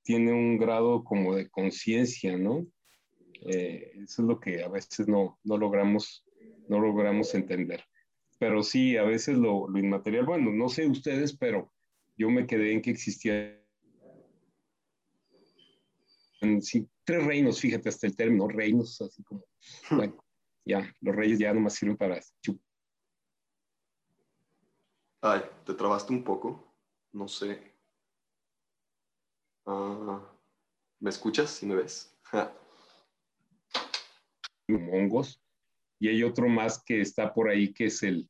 tiene un grado como de conciencia, ¿no? Eh, eso es lo que a veces no, no, logramos, no logramos entender. Pero sí, a veces lo, lo inmaterial, bueno, no sé ustedes, pero yo me quedé en que existía sí, tres reinos, fíjate, hasta el término reinos, así como, bueno, ya, los reyes ya nomás sirven para chupar. Ay, te trabaste un poco, no sé. Uh, ¿Me escuchas? ¿Sí me ves? Hongos. Y hay otro más que está por ahí que es el,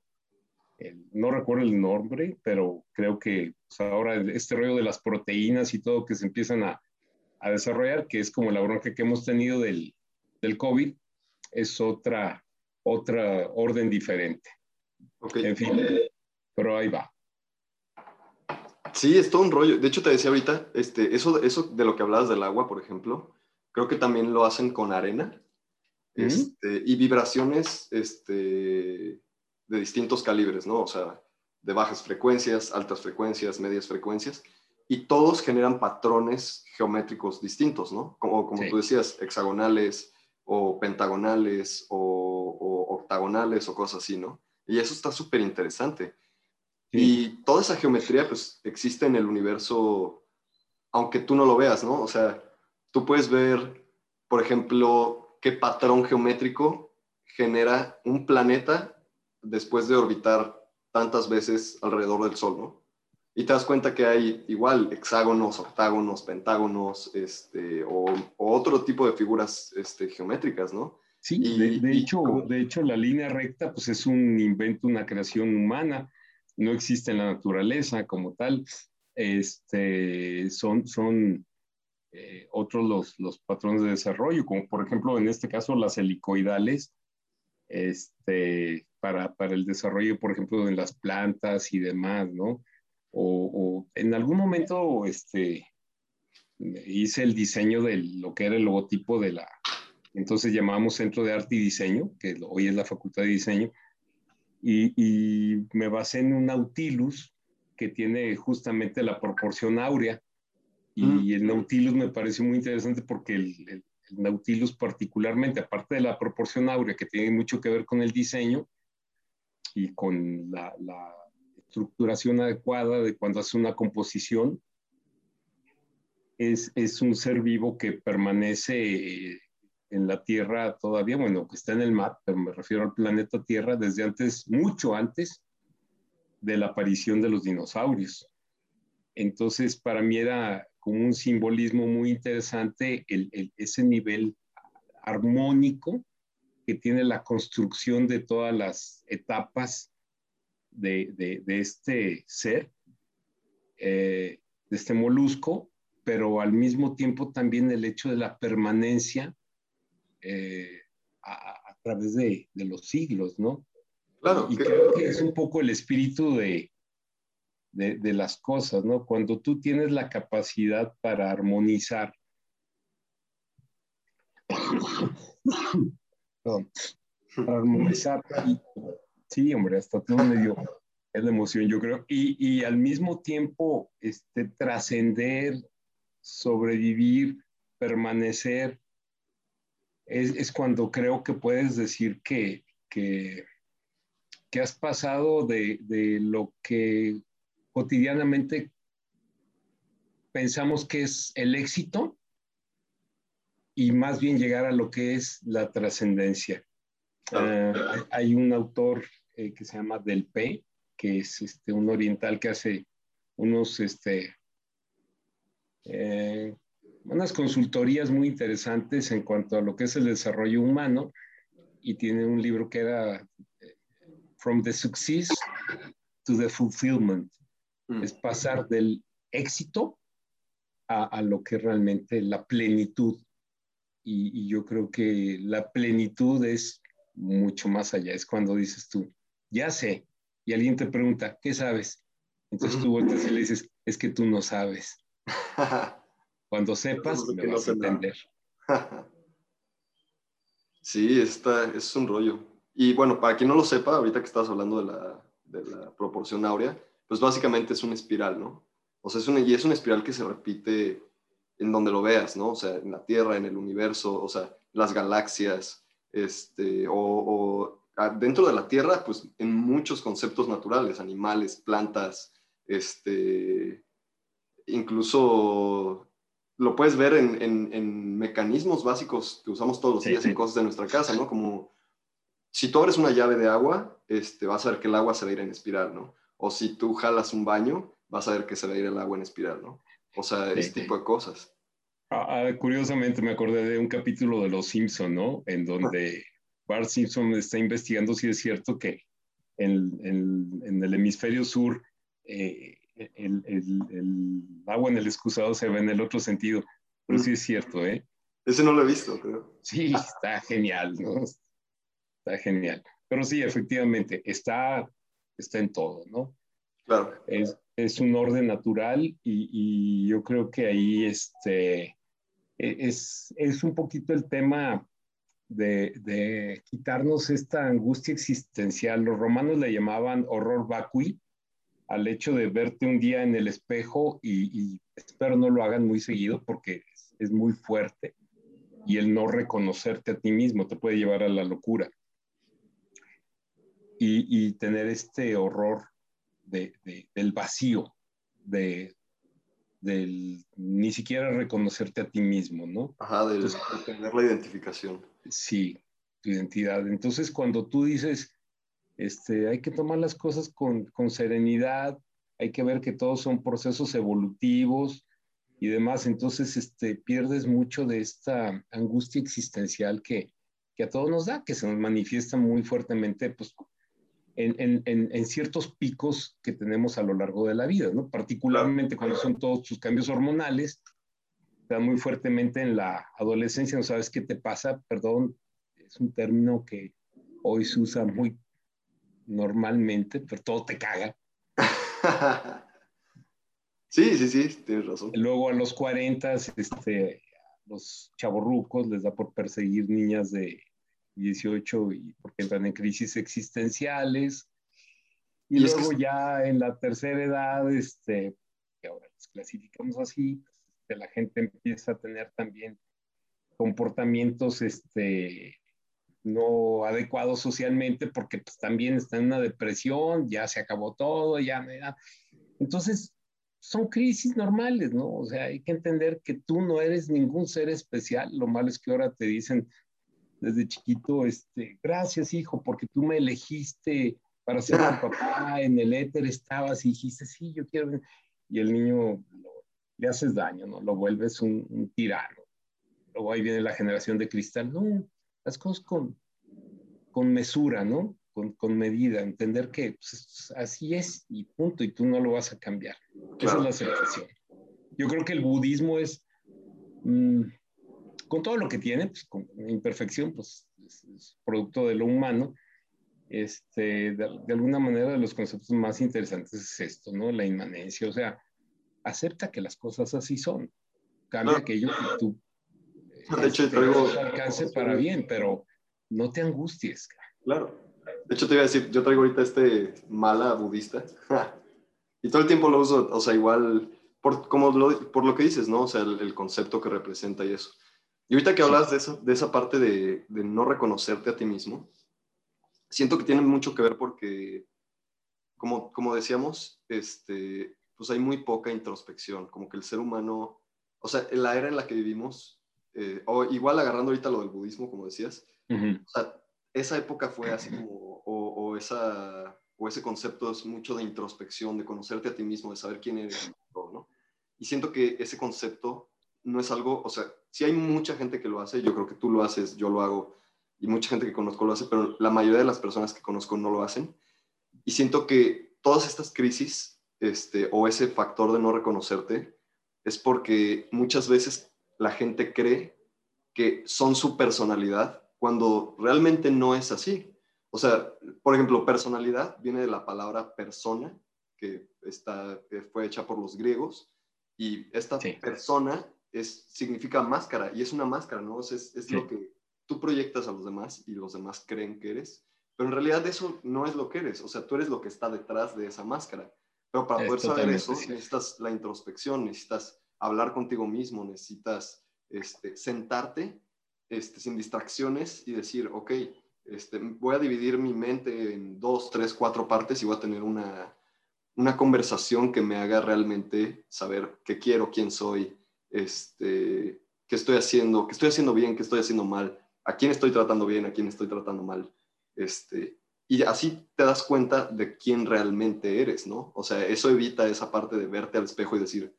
el no recuerdo el nombre, pero creo que pues, ahora este rollo de las proteínas y todo que se empiezan a, a desarrollar, que es como la bronca que hemos tenido del, del COVID, es otra, otra orden diferente. Okay. En fin, pero ahí va. Sí, es todo un rollo. De hecho, te decía ahorita, este, eso, eso de lo que hablabas del agua, por ejemplo, creo que también lo hacen con arena ¿Mm? este, y vibraciones este, de distintos calibres, ¿no? O sea, de bajas frecuencias, altas frecuencias, medias frecuencias, y todos generan patrones geométricos distintos, ¿no? Como, como sí. tú decías, hexagonales, o pentagonales o, octagonales o cosas así, ¿no? Y eso está súper interesante. Y toda esa geometría pues existe en el universo, aunque tú no lo veas, ¿no? O sea, tú puedes ver, por ejemplo, qué patrón geométrico genera un planeta después de orbitar tantas veces alrededor del Sol, ¿no? Y te das cuenta que hay igual hexágonos, octágonos, pentágonos, este, o, otro tipo de figuras este, geométricas, ¿no? Sí, de, hecho, de hecho la línea recta pues es un invento, una creación humana, no existe en la naturaleza como tal. Este, son son eh, otros los, los patrones de desarrollo, como por ejemplo en este caso las helicoidales, este, para, para el desarrollo, por ejemplo, en las plantas y demás, ¿no? o, en algún momento este, hice el diseño de lo que era el logotipo de la, entonces llamábamos Centro de Arte y Diseño, que hoy es la Facultad de Diseño, y, me basé en un Nautilus que tiene justamente la proporción áurea, y mm. el Nautilus me pareció muy interesante porque el, Nautilus particularmente, aparte de la proporción áurea, que tiene mucho que ver con el diseño y con la estructuración adecuada de cuando hace una composición. Es, es un ser vivo que permanece en la Tierra todavía, bueno, que está en el mar, pero me refiero al planeta Tierra desde antes, mucho antes de la aparición de los dinosaurios. Entonces, para mí era como un simbolismo muy interesante el, ese nivel armónico que tiene la construcción de todas las etapas de, este ser, eh, de este molusco, pero al mismo tiempo también el hecho de la permanencia eh, a, través de, los siglos, ¿no? Claro. Y creo que es un poco el espíritu de, de, las cosas, ¿no? Cuando tú tienes la capacidad para armonizar, para armonizar Sí, hombre, hasta todo medio es la emoción, yo creo. Y, y al mismo tiempo, este, trascender, sobrevivir, permanecer, es, es, cuando creo que puedes decir que, que, que has pasado de, de, lo que cotidianamente pensamos que es el éxito y más bien llegar a lo que es la trascendencia. Ah, hay un autor eh, que se llama Del P, que es este, un oriental que hace unos, este, eh, unas consultorías muy interesantes en cuanto a lo que es el desarrollo humano y tiene un libro que era eh, From the Success to the Fulfillment. Mm. Es pasar del éxito a, a, lo que realmente la plenitud. Y, y, yo creo que la plenitud es mucho más allá. Es cuando dices tú, ya sé, y alguien te pregunta, ¿qué sabes? Entonces tú volteas y le dices, es que tú no sabes. Cuando sepas, me vas a entender. sí, está, es un rollo. Y bueno, para quien no lo sepa, ahorita que estabas hablando de la, de la proporción áurea, pues básicamente es una espiral, ¿no? O sea, es una, y es una espiral que se repite en donde lo veas, ¿no? O sea, en la Tierra, en el universo, o sea, las galaxias, este, o dentro de la Tierra, pues en muchos conceptos naturales, animales, plantas, este, incluso lo puedes ver en, mecanismos básicos que usamos todos los días en cosas de nuestra casa, ¿no? Como si tú abres una llave de agua, este, vas a ver que el agua se va a ir en espiral, ¿no? O si tú jalas un baño, vas a ver que se va a ir el agua en espiral, ¿no? O sea, este tipo de cosas. Ah, ah, curiosamente me acordé de un capítulo de Los Simpson, ¿no? En donde Bart Simpson está investigando si es cierto que en, el hemisferio sur eh, el, agua en el excusado se ve en el otro sentido, pero sí es cierto, ¿eh? Ese no lo he visto, creo. Sí, está genial, ¿no? Está genial. Pero sí, efectivamente, está, está en todo, ¿no? Claro. Es, un orden natural y, y, yo creo que ahí este, e, es, es un poquito el tema de, quitarnos esta angustia existencial. Los romanos le llamaban horror vacui al hecho de verte un día en el espejo y, espero no lo hagan muy seguido porque es, muy fuerte. y el no reconocerte a ti mismo te puede llevar a la locura. Y, tener este horror de, del vacío, de, del ni siquiera reconocerte a ti mismo, ¿no? Ajá, de tener la identificación. Sí, tu identidad. Entonces, cuando tú dices, este, hay que tomar las cosas con, con serenidad, hay que ver que todos son procesos evolutivos, y demás. Entonces, este, pierdes mucho de esta angustia existencial que, que a todos nos da, que se nos manifiesta muy fuertemente, pues, en, en, en, ciertos picos que tenemos a lo largo de la vida, ¿no? Particularmente cuando son todos tus cambios hormonales, dan muy fuertemente en la adolescencia, no sabes qué te pasa, perdón, es un término que hoy se usa muy normalmente, pero todo te caga. Sí, sí, sí, tienes razón. Luego a los 40, este, los chavorrucos les da por perseguir niñas de 18 y porque entran en crisis existenciales. Y, luego ya en la tercera edad, este, que ahora los clasificamos así, pues, la gente empieza a tener también comportamientos este, no adecuados socialmente porque pues, también está en una depresión, ya se acabó todo, ya me da... Entonces, son crisis normales, ¿no? O sea, hay que entender que tú no eres ningún ser especial. Lo malo es que ahora te dicen desde chiquito, este, gracias hijo, porque tú me elegiste para ser tu papá, en el éter estabas y dijiste, sí, yo quiero. Y el niño le haces daño, ¿no? Lo vuelves un, un, tirano. Luego ahí viene la generación de cristal. No, las cosas con, con mesura, ¿no? con, medida, entender que pues, así es y punto, y tú no lo vas a cambiar. Esa es la aceptación. Yo creo que el budismo es, mm, con todo lo que tiene, pues con imperfección, pues es, producto de lo humano, este, de, alguna manera de los conceptos más interesantes es esto, ¿no? La inmanencia, o sea, acepta que las cosas así son, cambia aquello que tú de hecho, este, traigo... alcance para bien, pero no te angusties. Claro. De hecho, te iba a decir, yo traigo ahorita este mala budista. y todo el tiempo lo uso, o sea, igual, por, como lo, por lo que dices, ¿no? O sea, el, concepto que representa y eso. Y ahorita que hablas de, eso, de esa parte de, de, no reconocerte a ti mismo, siento que tiene mucho que ver porque, como, como decíamos, este, pues hay muy poca introspección, como que el ser humano, o sea, en la era en la que vivimos, eh, o igual agarrando ahorita lo del budismo, como decías, o sea, esa época fue así como, o, esa, o ese concepto es mucho de introspección, de conocerte a ti mismo, de saber quién eres, ¿no? Y siento que ese concepto no es algo, o sea, si hay mucha gente que lo hace, yo creo que tú lo haces, yo lo hago, y mucha gente que conozco lo hace, pero la mayoría de las personas que conozco no lo hacen. Y siento que todas estas crisis, este, o ese factor de no reconocerte, es porque muchas veces la gente cree que son su personalidad cuando realmente no es así. O sea, por ejemplo, personalidad viene de la palabra persona, que, está, fue hecha por los griegos, y esta persona es, significa máscara, y es una máscara, ¿no? es, es lo que tú proyectas a los demás y los demás creen que eres, pero en realidad eso no es lo que eres, o sea, tú eres lo que está detrás de esa máscara. Pero para poder saber eso, necesitas la introspección, necesitas hablar contigo mismo, necesitas este, sentarte este, sin distracciones y decir, ok, este, voy a dividir mi mente en dos, tres, cuatro partes y voy a tener una, una conversación que me haga realmente saber qué quiero, quién soy, este, qué estoy haciendo, qué estoy haciendo bien, qué estoy haciendo mal, a quién estoy tratando bien, a quién estoy tratando mal. Este, y así te das cuenta de quién realmente eres, ¿no? O sea, eso evita esa parte de verte al espejo y decir,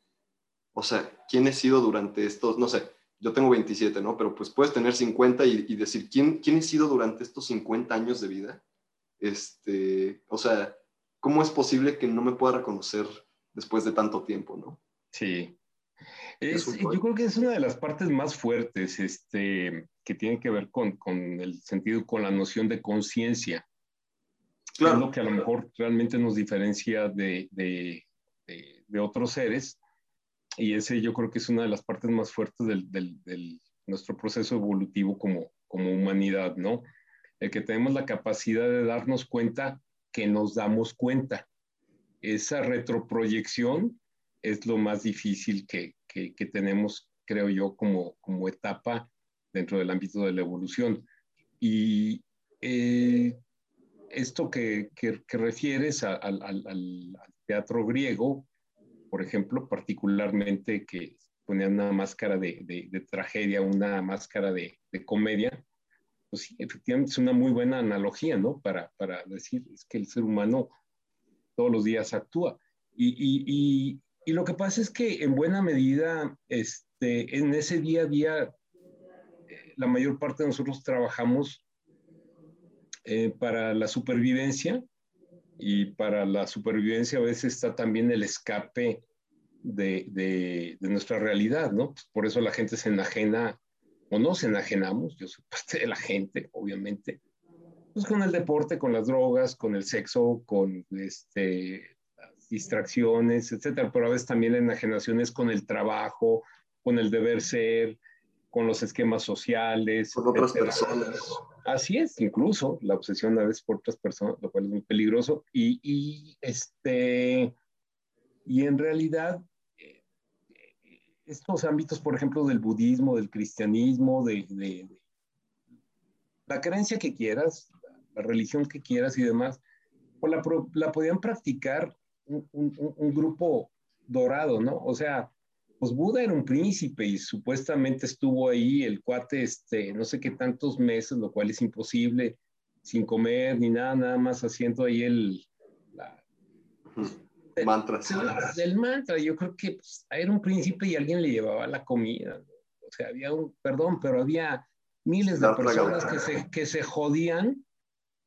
o sea, ¿quién he sido durante estos, no sé, yo tengo 27, ¿no? Pero pues puedes tener 50 y, decir, ¿quién, ¿quién he sido durante estos 50 años de vida? Este, o sea, ¿cómo es posible que no me pueda reconocer después de tanto tiempo, ¿no? Sí. yo creo que es una de las partes más fuertes este, que tiene que ver con, con el sentido, con la noción de conciencia. Claro. Es lo que a lo mejor realmente nos diferencia de, de, de otros seres y ese yo creo que es una de las partes más fuertes del, nuestro proceso evolutivo como, humanidad, ¿no? El que tenemos la capacidad de darnos cuenta que nos damos cuenta. Esa retroproyección es lo más difícil que, tenemos, creo yo, como, etapa dentro del ámbito de la evolución. Y eh, esto que, que, refieres al, teatro griego, por ejemplo, particularmente que ponía una máscara de, de, tragedia, una máscara de, comedia, pues sí, efectivamente es una muy buena analogía, ¿no? Para, para decir, es que el ser humano todos los días actúa. Y, y, y, lo que pasa es que en buena medida, este, en ese día a día, eh, la mayor parte de nosotros trabajamos eh, para la supervivencia y para la supervivencia a veces está también el escape de, de, nuestra realidad, ¿no? Pues por eso la gente se enajena o no se enajenamos, yo soy parte de la gente, obviamente, pues con el deporte, con las drogas, con el sexo, con este, distracciones, etcétera, pero a veces también la enajenación es con el trabajo, con el deber ser, con los esquemas sociales. Con otras personas. Así es, incluso la obsesión a veces por otras personas, lo cual es muy peligroso. Y, y este, y en realidad, estos ámbitos, por ejemplo, del budismo, del cristianismo, de, de, la creencia que quieras, la religión que quieras y demás, pues la, la podían practicar un, un, un grupo dorado, ¿no? O sea, pues Buda era un príncipe y supuestamente estuvo ahí el cuate, este, no sé qué tantos meses, lo cual es imposible, sin comer ni nada, nada más haciendo ahí el... La, mantra. Del mantra, yo creo que pues, era un príncipe y alguien le llevaba la comida. O sea, había un, perdón, pero había miles de personas que se, que se jodían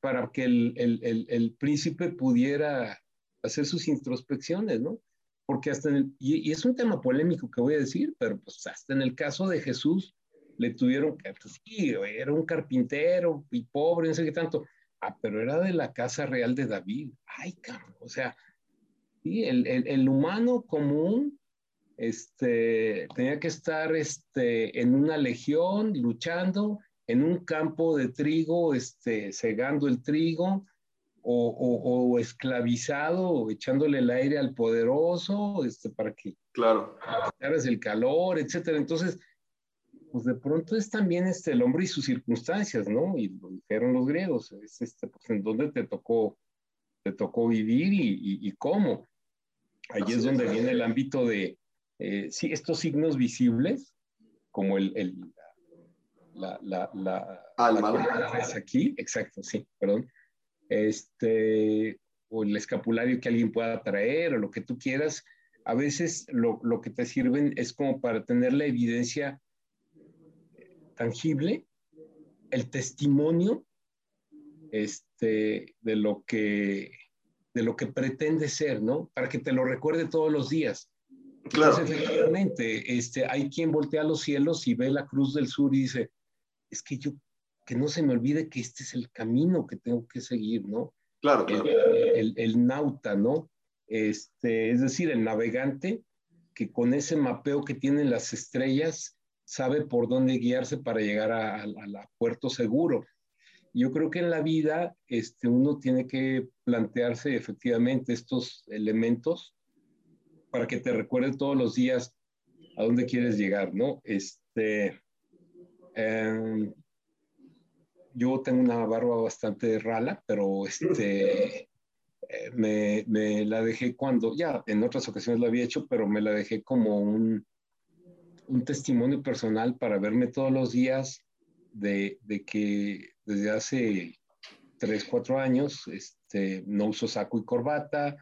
para que el, el, el, el príncipe pudiera hacer sus introspecciones, ¿no? porque hasta en el, y, es un tema polémico que voy a decir, pero pues hasta en el caso de Jesús le tuvieron que, pues sí, era un carpintero y pobre, no sé qué tanto, ah, pero era de la casa real de David, ay, cabrón, o sea, sí, el, el, el humano común, este, tenía que estar, este, en una legión luchando, en un campo de trigo, este, segando el trigo, o, o, esclavizado, echándole el aire al poderoso, este, para que claro. el calor, etcétera. Entonces, pues de pronto es también este, el hombre y sus circunstancias, ¿no? Y lo dijeron los griegos, es este, pues, en dónde te tocó, te tocó vivir y, y, cómo. Allí es donde viene el ámbito de, eh, sí, estos signos visibles, como el, el la, la, la, Alma. la, aquí, exacto, sí, perdón este, o el escapulario que alguien pueda traer o lo que tú quieras, a veces lo, lo que te sirven es como para tener la evidencia tangible, el testimonio este, de, lo que, de lo que pretende ser, ¿no? Para que te lo recuerde todos los días. Claro. efectivamente, este, hay quien voltea a los cielos y ve la cruz del sur y dice, es que yo que no se me olvide que este es el camino que tengo que seguir, ¿no? Claro, claro. El, el, nauta, ¿no? Este, es decir, el navegante que con ese mapeo que tienen las estrellas sabe por dónde guiarse para llegar a, a, puerto seguro. Yo creo que en la vida este, uno tiene que plantearse efectivamente estos elementos para que te recuerde todos los días a dónde quieres llegar, ¿no? Este, eh, yo tengo una barba bastante rala, pero este, eh, me, me, la dejé cuando, ya en otras ocasiones lo había hecho, pero me la dejé como un, un testimonio personal para verme todos los días de, de que desde hace tres, cuatro años este, no uso saco y corbata,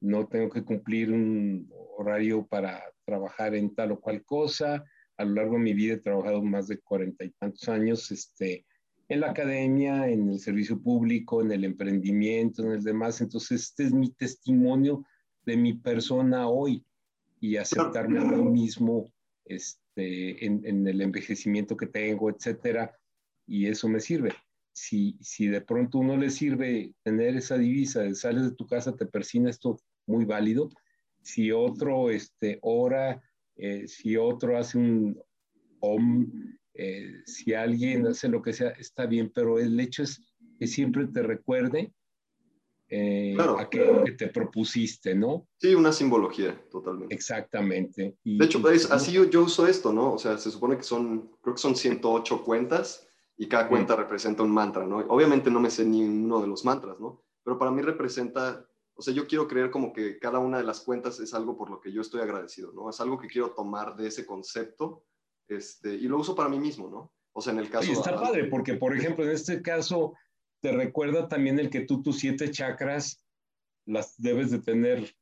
no tengo que cumplir un horario para trabajar en tal o cual cosa. A lo largo de mi vida he trabajado más de cuarenta y tantos años, este, en la academia, en el servicio público, en el emprendimiento, en el demás. Entonces, este es mi testimonio de mi persona hoy y aceptarme a mí mismo este, en, el envejecimiento que tengo, etcétera. Y eso me sirve. Si, si de pronto uno le sirve tener esa divisa sales de tu casa, te persina esto muy válido. Si otro este, ora, eh, si otro hace un om, eh, si alguien hace lo que sea, está bien, pero el hecho es que siempre te recuerde eh, a qué que te propusiste, ¿no? Sí, una simbología, totalmente. Exactamente. de hecho, así yo, yo, uso esto, ¿no? O sea, se supone que son, creo que son 108 cuentas y cada cuenta representa un mantra, ¿no? Obviamente no me sé ni uno de los mantras, ¿no? Pero para mí representa, o sea, yo quiero creer como que cada una de las cuentas es algo por lo que yo estoy agradecido, ¿no? Es algo que quiero tomar de ese concepto este, y lo uso para mí mismo, ¿no? O sea, en el caso... Y está padre, porque, por ejemplo, en este caso, te recuerda también el que tú tus siete chakras las debes de tener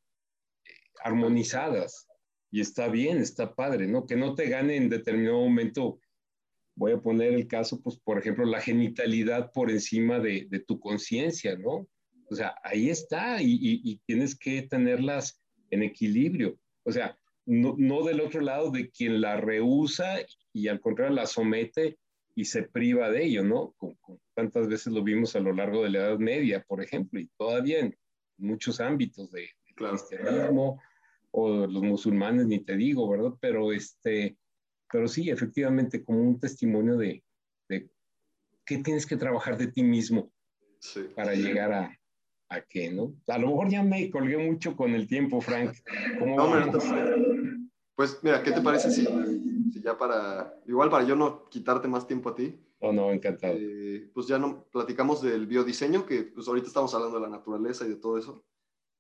armonizadas. Y está bien, está padre, ¿no? Que no te gane en determinado momento voy a poner el caso, pues, por ejemplo, la genitalidad por encima de, de tu conciencia, ¿no? O sea, ahí está y, y, tienes que tenerlas en equilibrio. O sea, no, no, del otro lado de quien la rehúsa y al contrario la somete y se priva de ello, ¿no? Como, tantas veces lo vimos a lo largo de la Edad Media, por ejemplo, y todavía en muchos ámbitos de, de cristianismo o los musulmanes, ni te digo, ¿verdad? Pero este, pero sí, efectivamente, como un testimonio de, de qué tienes que trabajar de ti mismo para llegar a, a qué, ¿no? A lo mejor ya me colgué mucho con el tiempo, Frank. no, pues mira, ¿qué te parece si, si, ya para, igual para yo no quitarte más tiempo a ti? Oh, no, encantado. Eh, pues ya no platicamos del biodiseño, que pues ahorita estamos hablando de la naturaleza y de todo eso.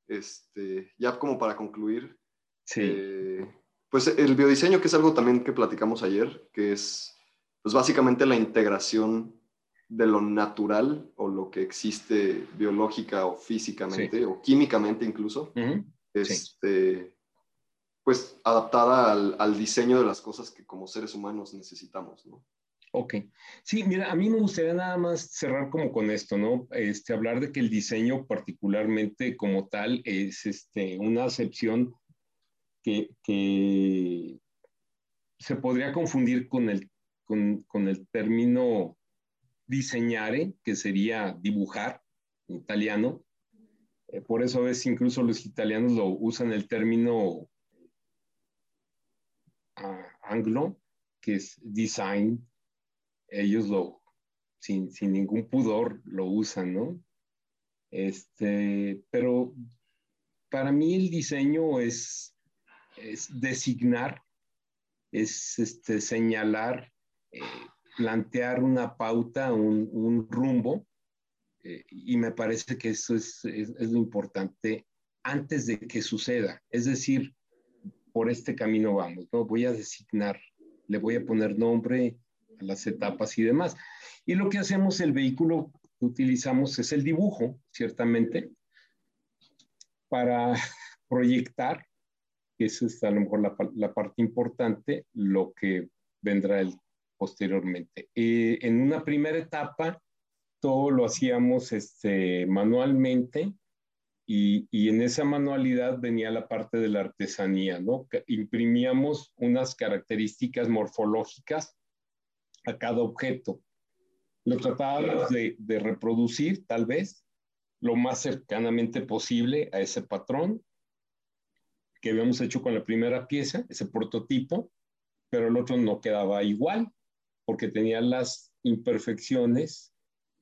Este, ya como para concluir. Sí. Eh, pues el biodiseño, que es algo también que platicamos ayer, que es pues básicamente la integración de lo natural o lo que existe biológica o físicamente o químicamente incluso, este, pues adaptada al, al, diseño de las cosas que como seres humanos necesitamos, ¿no? Ok. Sí, mira, a mí me gustaría nada más cerrar como con esto, ¿no? Este, hablar de que el diseño particularmente como tal es este, una acepción que, se podría confundir con el, con, el término diseñare, que sería dibujar en italiano. Eh, por eso a veces incluso los italianos lo usan el término ah, anglo, que es design. Ellos lo, sin, sin, ningún pudor, lo usan, ¿no? Este, pero para mí el diseño es es designar, es este, señalar, eh, plantear una pauta, un, rumbo, eh, y me parece que eso es, lo importante antes de que suceda. Es decir, por este camino vamos, ¿no? Voy a designar, le voy a poner nombre a las etapas y demás. Y lo que hacemos, el vehículo que utilizamos es el dibujo, ciertamente, para proyectar esa es a lo mejor la, parte importante, lo que vendrá el, posteriormente. Eh, en una primera etapa, todo lo hacíamos este, manualmente y, y, en esa manualidad venía la parte de la artesanía, ¿no? Imprimíamos unas características morfológicas a cada objeto. Lo tratábamos de, de reproducir, tal vez, lo más cercanamente posible a ese patrón que habíamos hecho con la primera pieza, ese prototipo, pero el otro no quedaba igual porque tenía las imperfecciones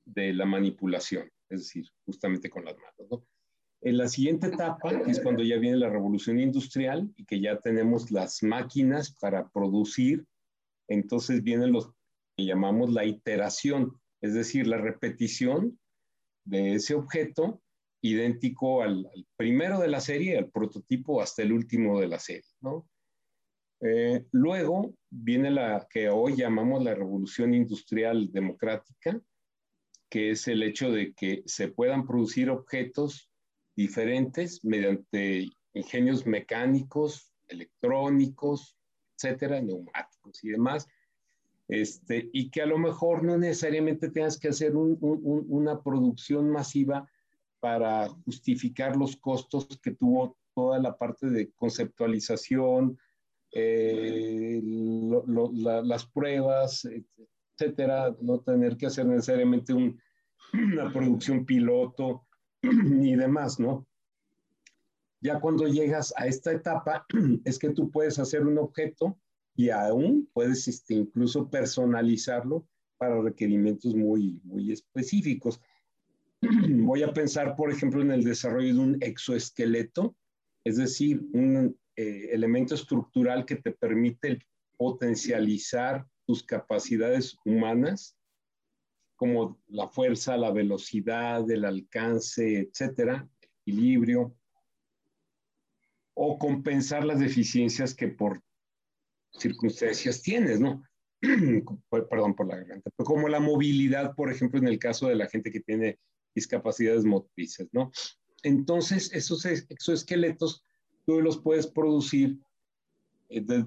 de la manipulación, es decir, justamente con las manos. En la siguiente etapa, que es cuando ya viene la revolución industrial y que ya tenemos las máquinas para producir, entonces vienen los que llamamos la iteración, es decir, la repetición de ese objeto idéntico al, primero de la serie, al prototipo, hasta el último de la serie, ¿no? Eh, luego viene la que hoy llamamos la revolución industrial democrática, que es el hecho de que se puedan producir objetos diferentes mediante ingenios mecánicos, electrónicos, etcétera, neumáticos y demás, este, y que a lo mejor no necesariamente tengas que hacer una producción masiva para justificar los costos que tuvo toda la parte de conceptualización, eh, las pruebas, etcétera, no tener que hacer necesariamente una producción piloto ni demás, ¿no? Ya cuando llegas a esta etapa, es que tú puedes hacer un objeto y aún puedes este, incluso personalizarlo para requerimientos muy, muy específicos. voy a pensar, por ejemplo, en el desarrollo de un exoesqueleto, es decir, un eh, elemento estructural que te permite potencializar tus capacidades humanas, como la fuerza, la velocidad, el alcance, etcétera, equilibrio, o compensar las deficiencias que por circunstancias tienes, ¿no? Perdón por la garganta, como la movilidad, por ejemplo, en el caso de la gente que tiene discapacidades motrices, ¿no? Entonces, esos exoesqueletos tú los puedes producir eh,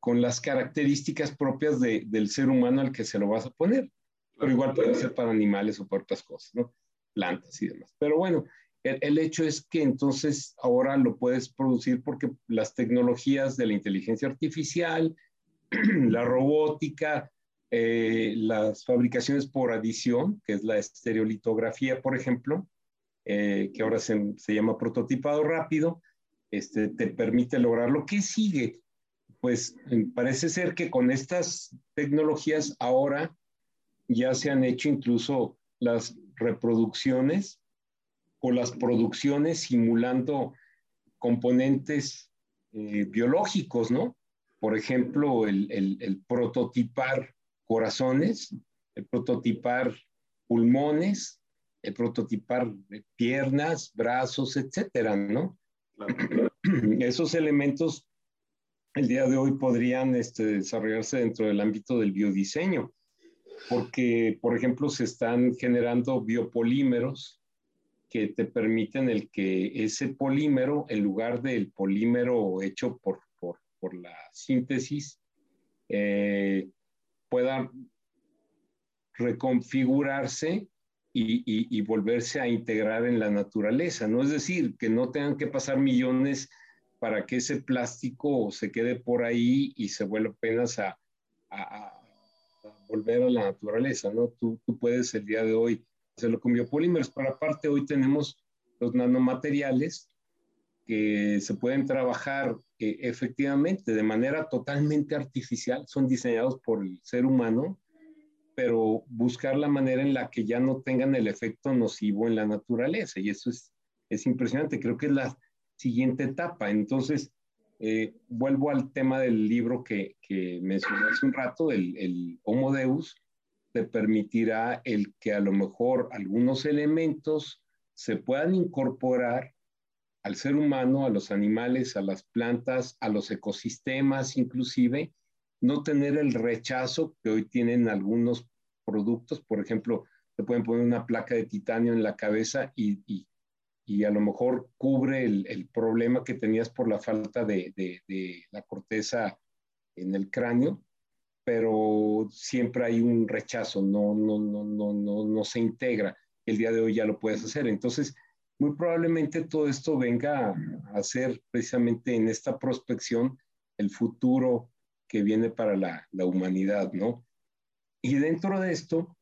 con las características propias del ser humano al que se lo vas a poner. Pero igual puede ser para animales o para otras cosas, ¿no? Plantas y demás. Pero bueno, el, hecho es que entonces ahora lo puedes producir porque las tecnologías de la inteligencia artificial, la robótica, eh, las fabricaciones por adición, que es la estereolitografía, por ejemplo, eh, que ahora se, se, llama prototipado rápido, este, te permite lograrlo. ¿Qué sigue? Pues parece ser que con estas tecnologías ahora ya se han hecho incluso las reproducciones o las producciones simulando componentes eh, biológicos, ¿no? Por ejemplo, el, el, prototipar corazones, el prototipar pulmones, el prototipar piernas, brazos, etcétera, ¿no? Esos elementos el día de hoy podrían este, desarrollarse dentro del ámbito del biodiseño, porque, por ejemplo, se están generando biopolímeros que te permiten el que ese polímero, en lugar del polímero hecho por, por, por la síntesis, eh, pueda reconfigurarse y, volverse a integrar en la naturaleza, ¿no? Es decir, que no tengan que pasar millones para que ese plástico se quede por ahí y se vuelva apenas a volver a la naturaleza, ¿no? Tú, tú puedes el día de hoy hacerlo con biopolímeros, pero aparte hoy tenemos los nanomateriales que se pueden trabajar efectivamente de manera totalmente artificial, son diseñados por el ser humano, pero buscar la manera en la que ya no tengan el efecto nocivo en la naturaleza. Y eso es, es impresionante, creo que es la siguiente etapa. Entonces, eh, vuelvo al tema del libro que, que mencioné hace un rato, el, el Homo Deus, te permitirá el que a lo mejor algunos elementos se puedan incorporar al ser humano, a los animales, a las plantas, a los ecosistemas inclusive, no tener el rechazo que hoy tienen algunos productos, por ejemplo, te pueden poner una placa de titanio en la cabeza y, y, y a lo mejor cubre el, el, problema que tenías por la falta de, de, la corteza en el cráneo, pero siempre hay un rechazo, no, no, no, no, no, no se integra. El día de hoy ya lo puedes hacer. Entonces, muy probablemente todo esto venga a, ser precisamente en esta prospección el futuro que viene para la, la humanidad, ¿no? Y dentro de esto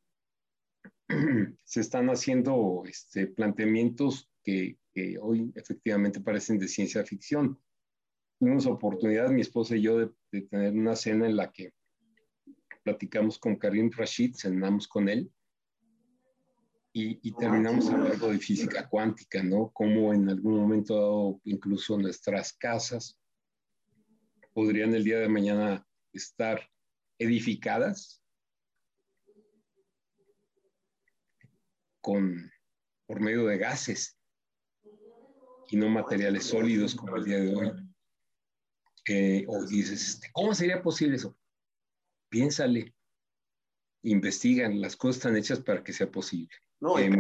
se están haciendo este, planteamientos que, que, hoy efectivamente parecen de ciencia ficción. Tuvimos oportunidad, mi esposa y yo, de, de tener una cena en la que platicamos con Karim Rashid, cenamos con él y, y, terminamos hablando de física cuántica, ¿no? Cómo en algún momento dado incluso nuestras casas podrían el día de mañana estar edificadas con, por medio de gases y no materiales sólidos como el día de hoy. Eh, o dices, este, ¿cómo sería posible eso? piénsale, investigan, las cosas están hechas para que sea posible. No, eh,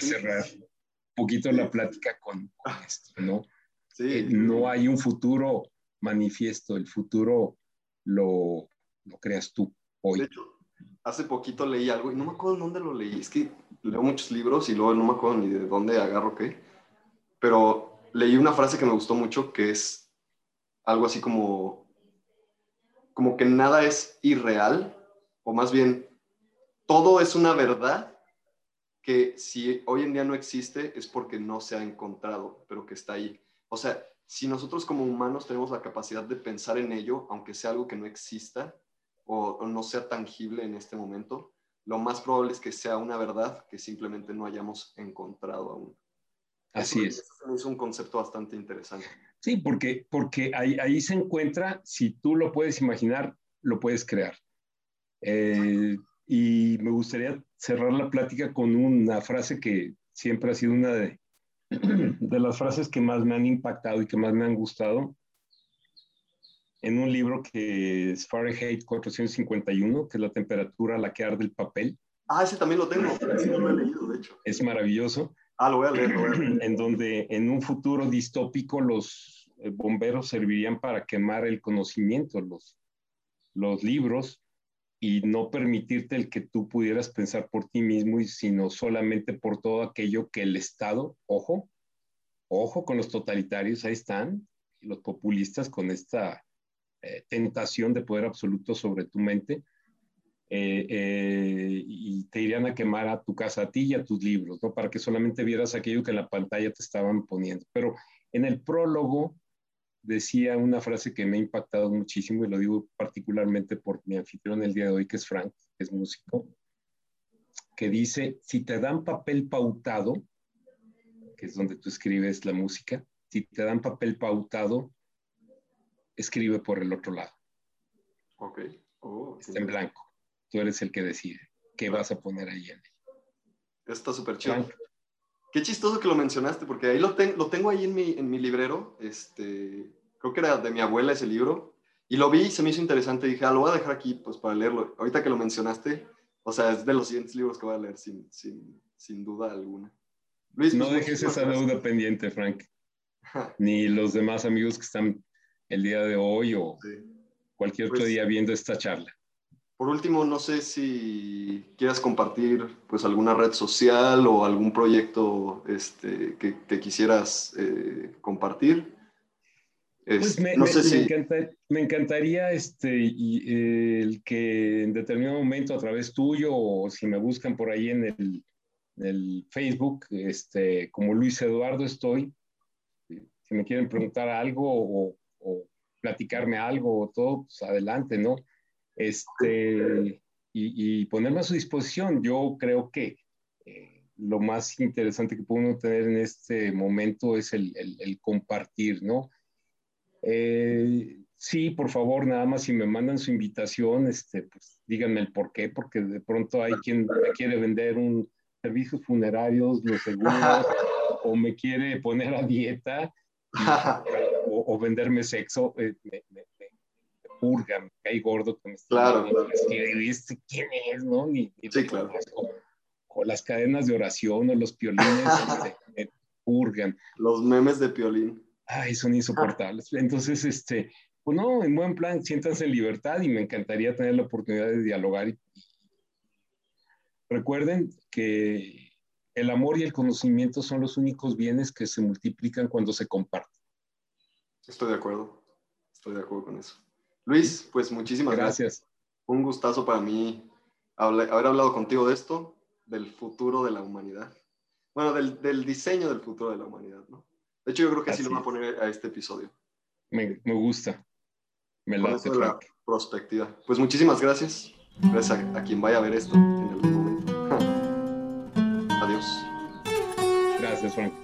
cerrar un poquito la plática con, con esto, ¿no? Sí. Eh, no hay un futuro manifiesto, el futuro lo, lo creas tú hoy. De hecho, hace poquito leí algo y no me acuerdo dónde lo leí, es que leo muchos libros y luego no me acuerdo ni de dónde agarro qué, pero leí una frase que me gustó mucho que es algo así como como que nada es irreal, o más bien, todo es una verdad que si hoy en día no existe es porque no se ha encontrado, pero que está ahí. O sea, si nosotros como humanos tenemos la capacidad de pensar en ello, aunque sea algo que no exista o, o no sea tangible en este momento, lo más probable es que sea una verdad que simplemente no hayamos encontrado aún. Así es. Es un concepto bastante interesante. Sí, porque, porque ahí, ahí se encuentra, si tú lo puedes imaginar, lo puedes crear. Eh, y me gustaría cerrar la plática con una frase que siempre ha sido una de, de las frases que más me han impactado y que más me han gustado en un libro que es Fahrenheit 451, que es la temperatura a la que arde el papel. Ah, ese también lo tengo, ese no lo he leído, de hecho. Es maravilloso. Ah, lo voy a leer, lo voy a leer. En donde en un futuro distópico los eh, bomberos servirían para quemar el conocimiento, los, los libros, y no permitirte el que tú pudieras pensar por ti mismo, y sino solamente por todo aquello que el Estado, ojo, ojo con los totalitarios, ahí están, y los populistas con esta eh, tentación de poder absoluto sobre tu mente, eh, eh, y te irían a quemar a tu casa, a ti y a tus libros, ¿no? Para que solamente vieras aquello que en la pantalla te estaban poniendo. Pero en el prólogo decía una frase que me ha impactado muchísimo y lo digo particularmente por mi anfitrión el día de hoy, que es Frank, que es músico, que dice, si te dan papel pautado, que es donde tú escribes la música, si te dan papel pautado, escribe por el otro lado. Ok. Oh, Está en blanco. Tú eres el que decide qué vas a poner ahí en él. Está súper chido. Qué chistoso que lo mencionaste, porque ahí lo, lo tengo ahí en mi, en mi librero. Este, creo que era de mi abuela ese libro. Y lo vi y se me hizo interesante. Dije, ah, lo voy a dejar aquí pues, para leerlo. Ahorita que lo mencionaste, o sea, es de los siguientes libros que voy a leer sin, sin, sin duda alguna. Luis, no dejes esa deuda pendiente, Frank. Ni los demás amigos que están el día de hoy o cualquier otro pues día viendo esta charla. Por último, no sé si quieras compartir pues alguna red social o algún proyecto este, que, quisieras eh, compartir. Pues me, no sé si... me, encantaría este, y, el que en determinado momento a través tuyo o si me buscan por ahí en el, el Facebook, este, como Luis Eduardo estoy, si me quieren preguntar algo o, o platicarme algo o todo, pues adelante, ¿no? Este, y, y, ponerme a su disposición. Yo creo que eh, lo más interesante que puede uno tener en este momento es el, el, compartir, ¿no? Eh, sí, por favor, nada más si me mandan su invitación, este, pues díganme el por qué, porque de pronto hay quien me quiere vender un servicio funerario, los seguros, o me quiere poner a dieta o, venderme sexo, eh, me, me, me, purga, me cae gordo que me claro. ¿Este quién es, no? Ni, sí, claro. O, las cadenas de oración o los piolines este, me purgan. Los memes de piolín. Ay, son insoportables. Entonces, este, pues no, en buen plan, siéntanse en libertad y me encantaría tener la oportunidad de dialogar. Y, recuerden que el amor y el conocimiento son los únicos bienes que se multiplican cuando se comparten. Estoy de acuerdo, estoy de acuerdo con eso. Luis, pues muchísimas gracias. Un gustazo para mí haber hablado contigo de esto, del futuro de la humanidad. Bueno, del, diseño del futuro de la humanidad, ¿no? De hecho, yo creo que así, lo voy a poner a este episodio. Me, gusta. Me la la perspectiva. Pues muchísimas gracias. Gracias a quien vaya a ver esto en algún momento. Adiós. Gracias, Frank.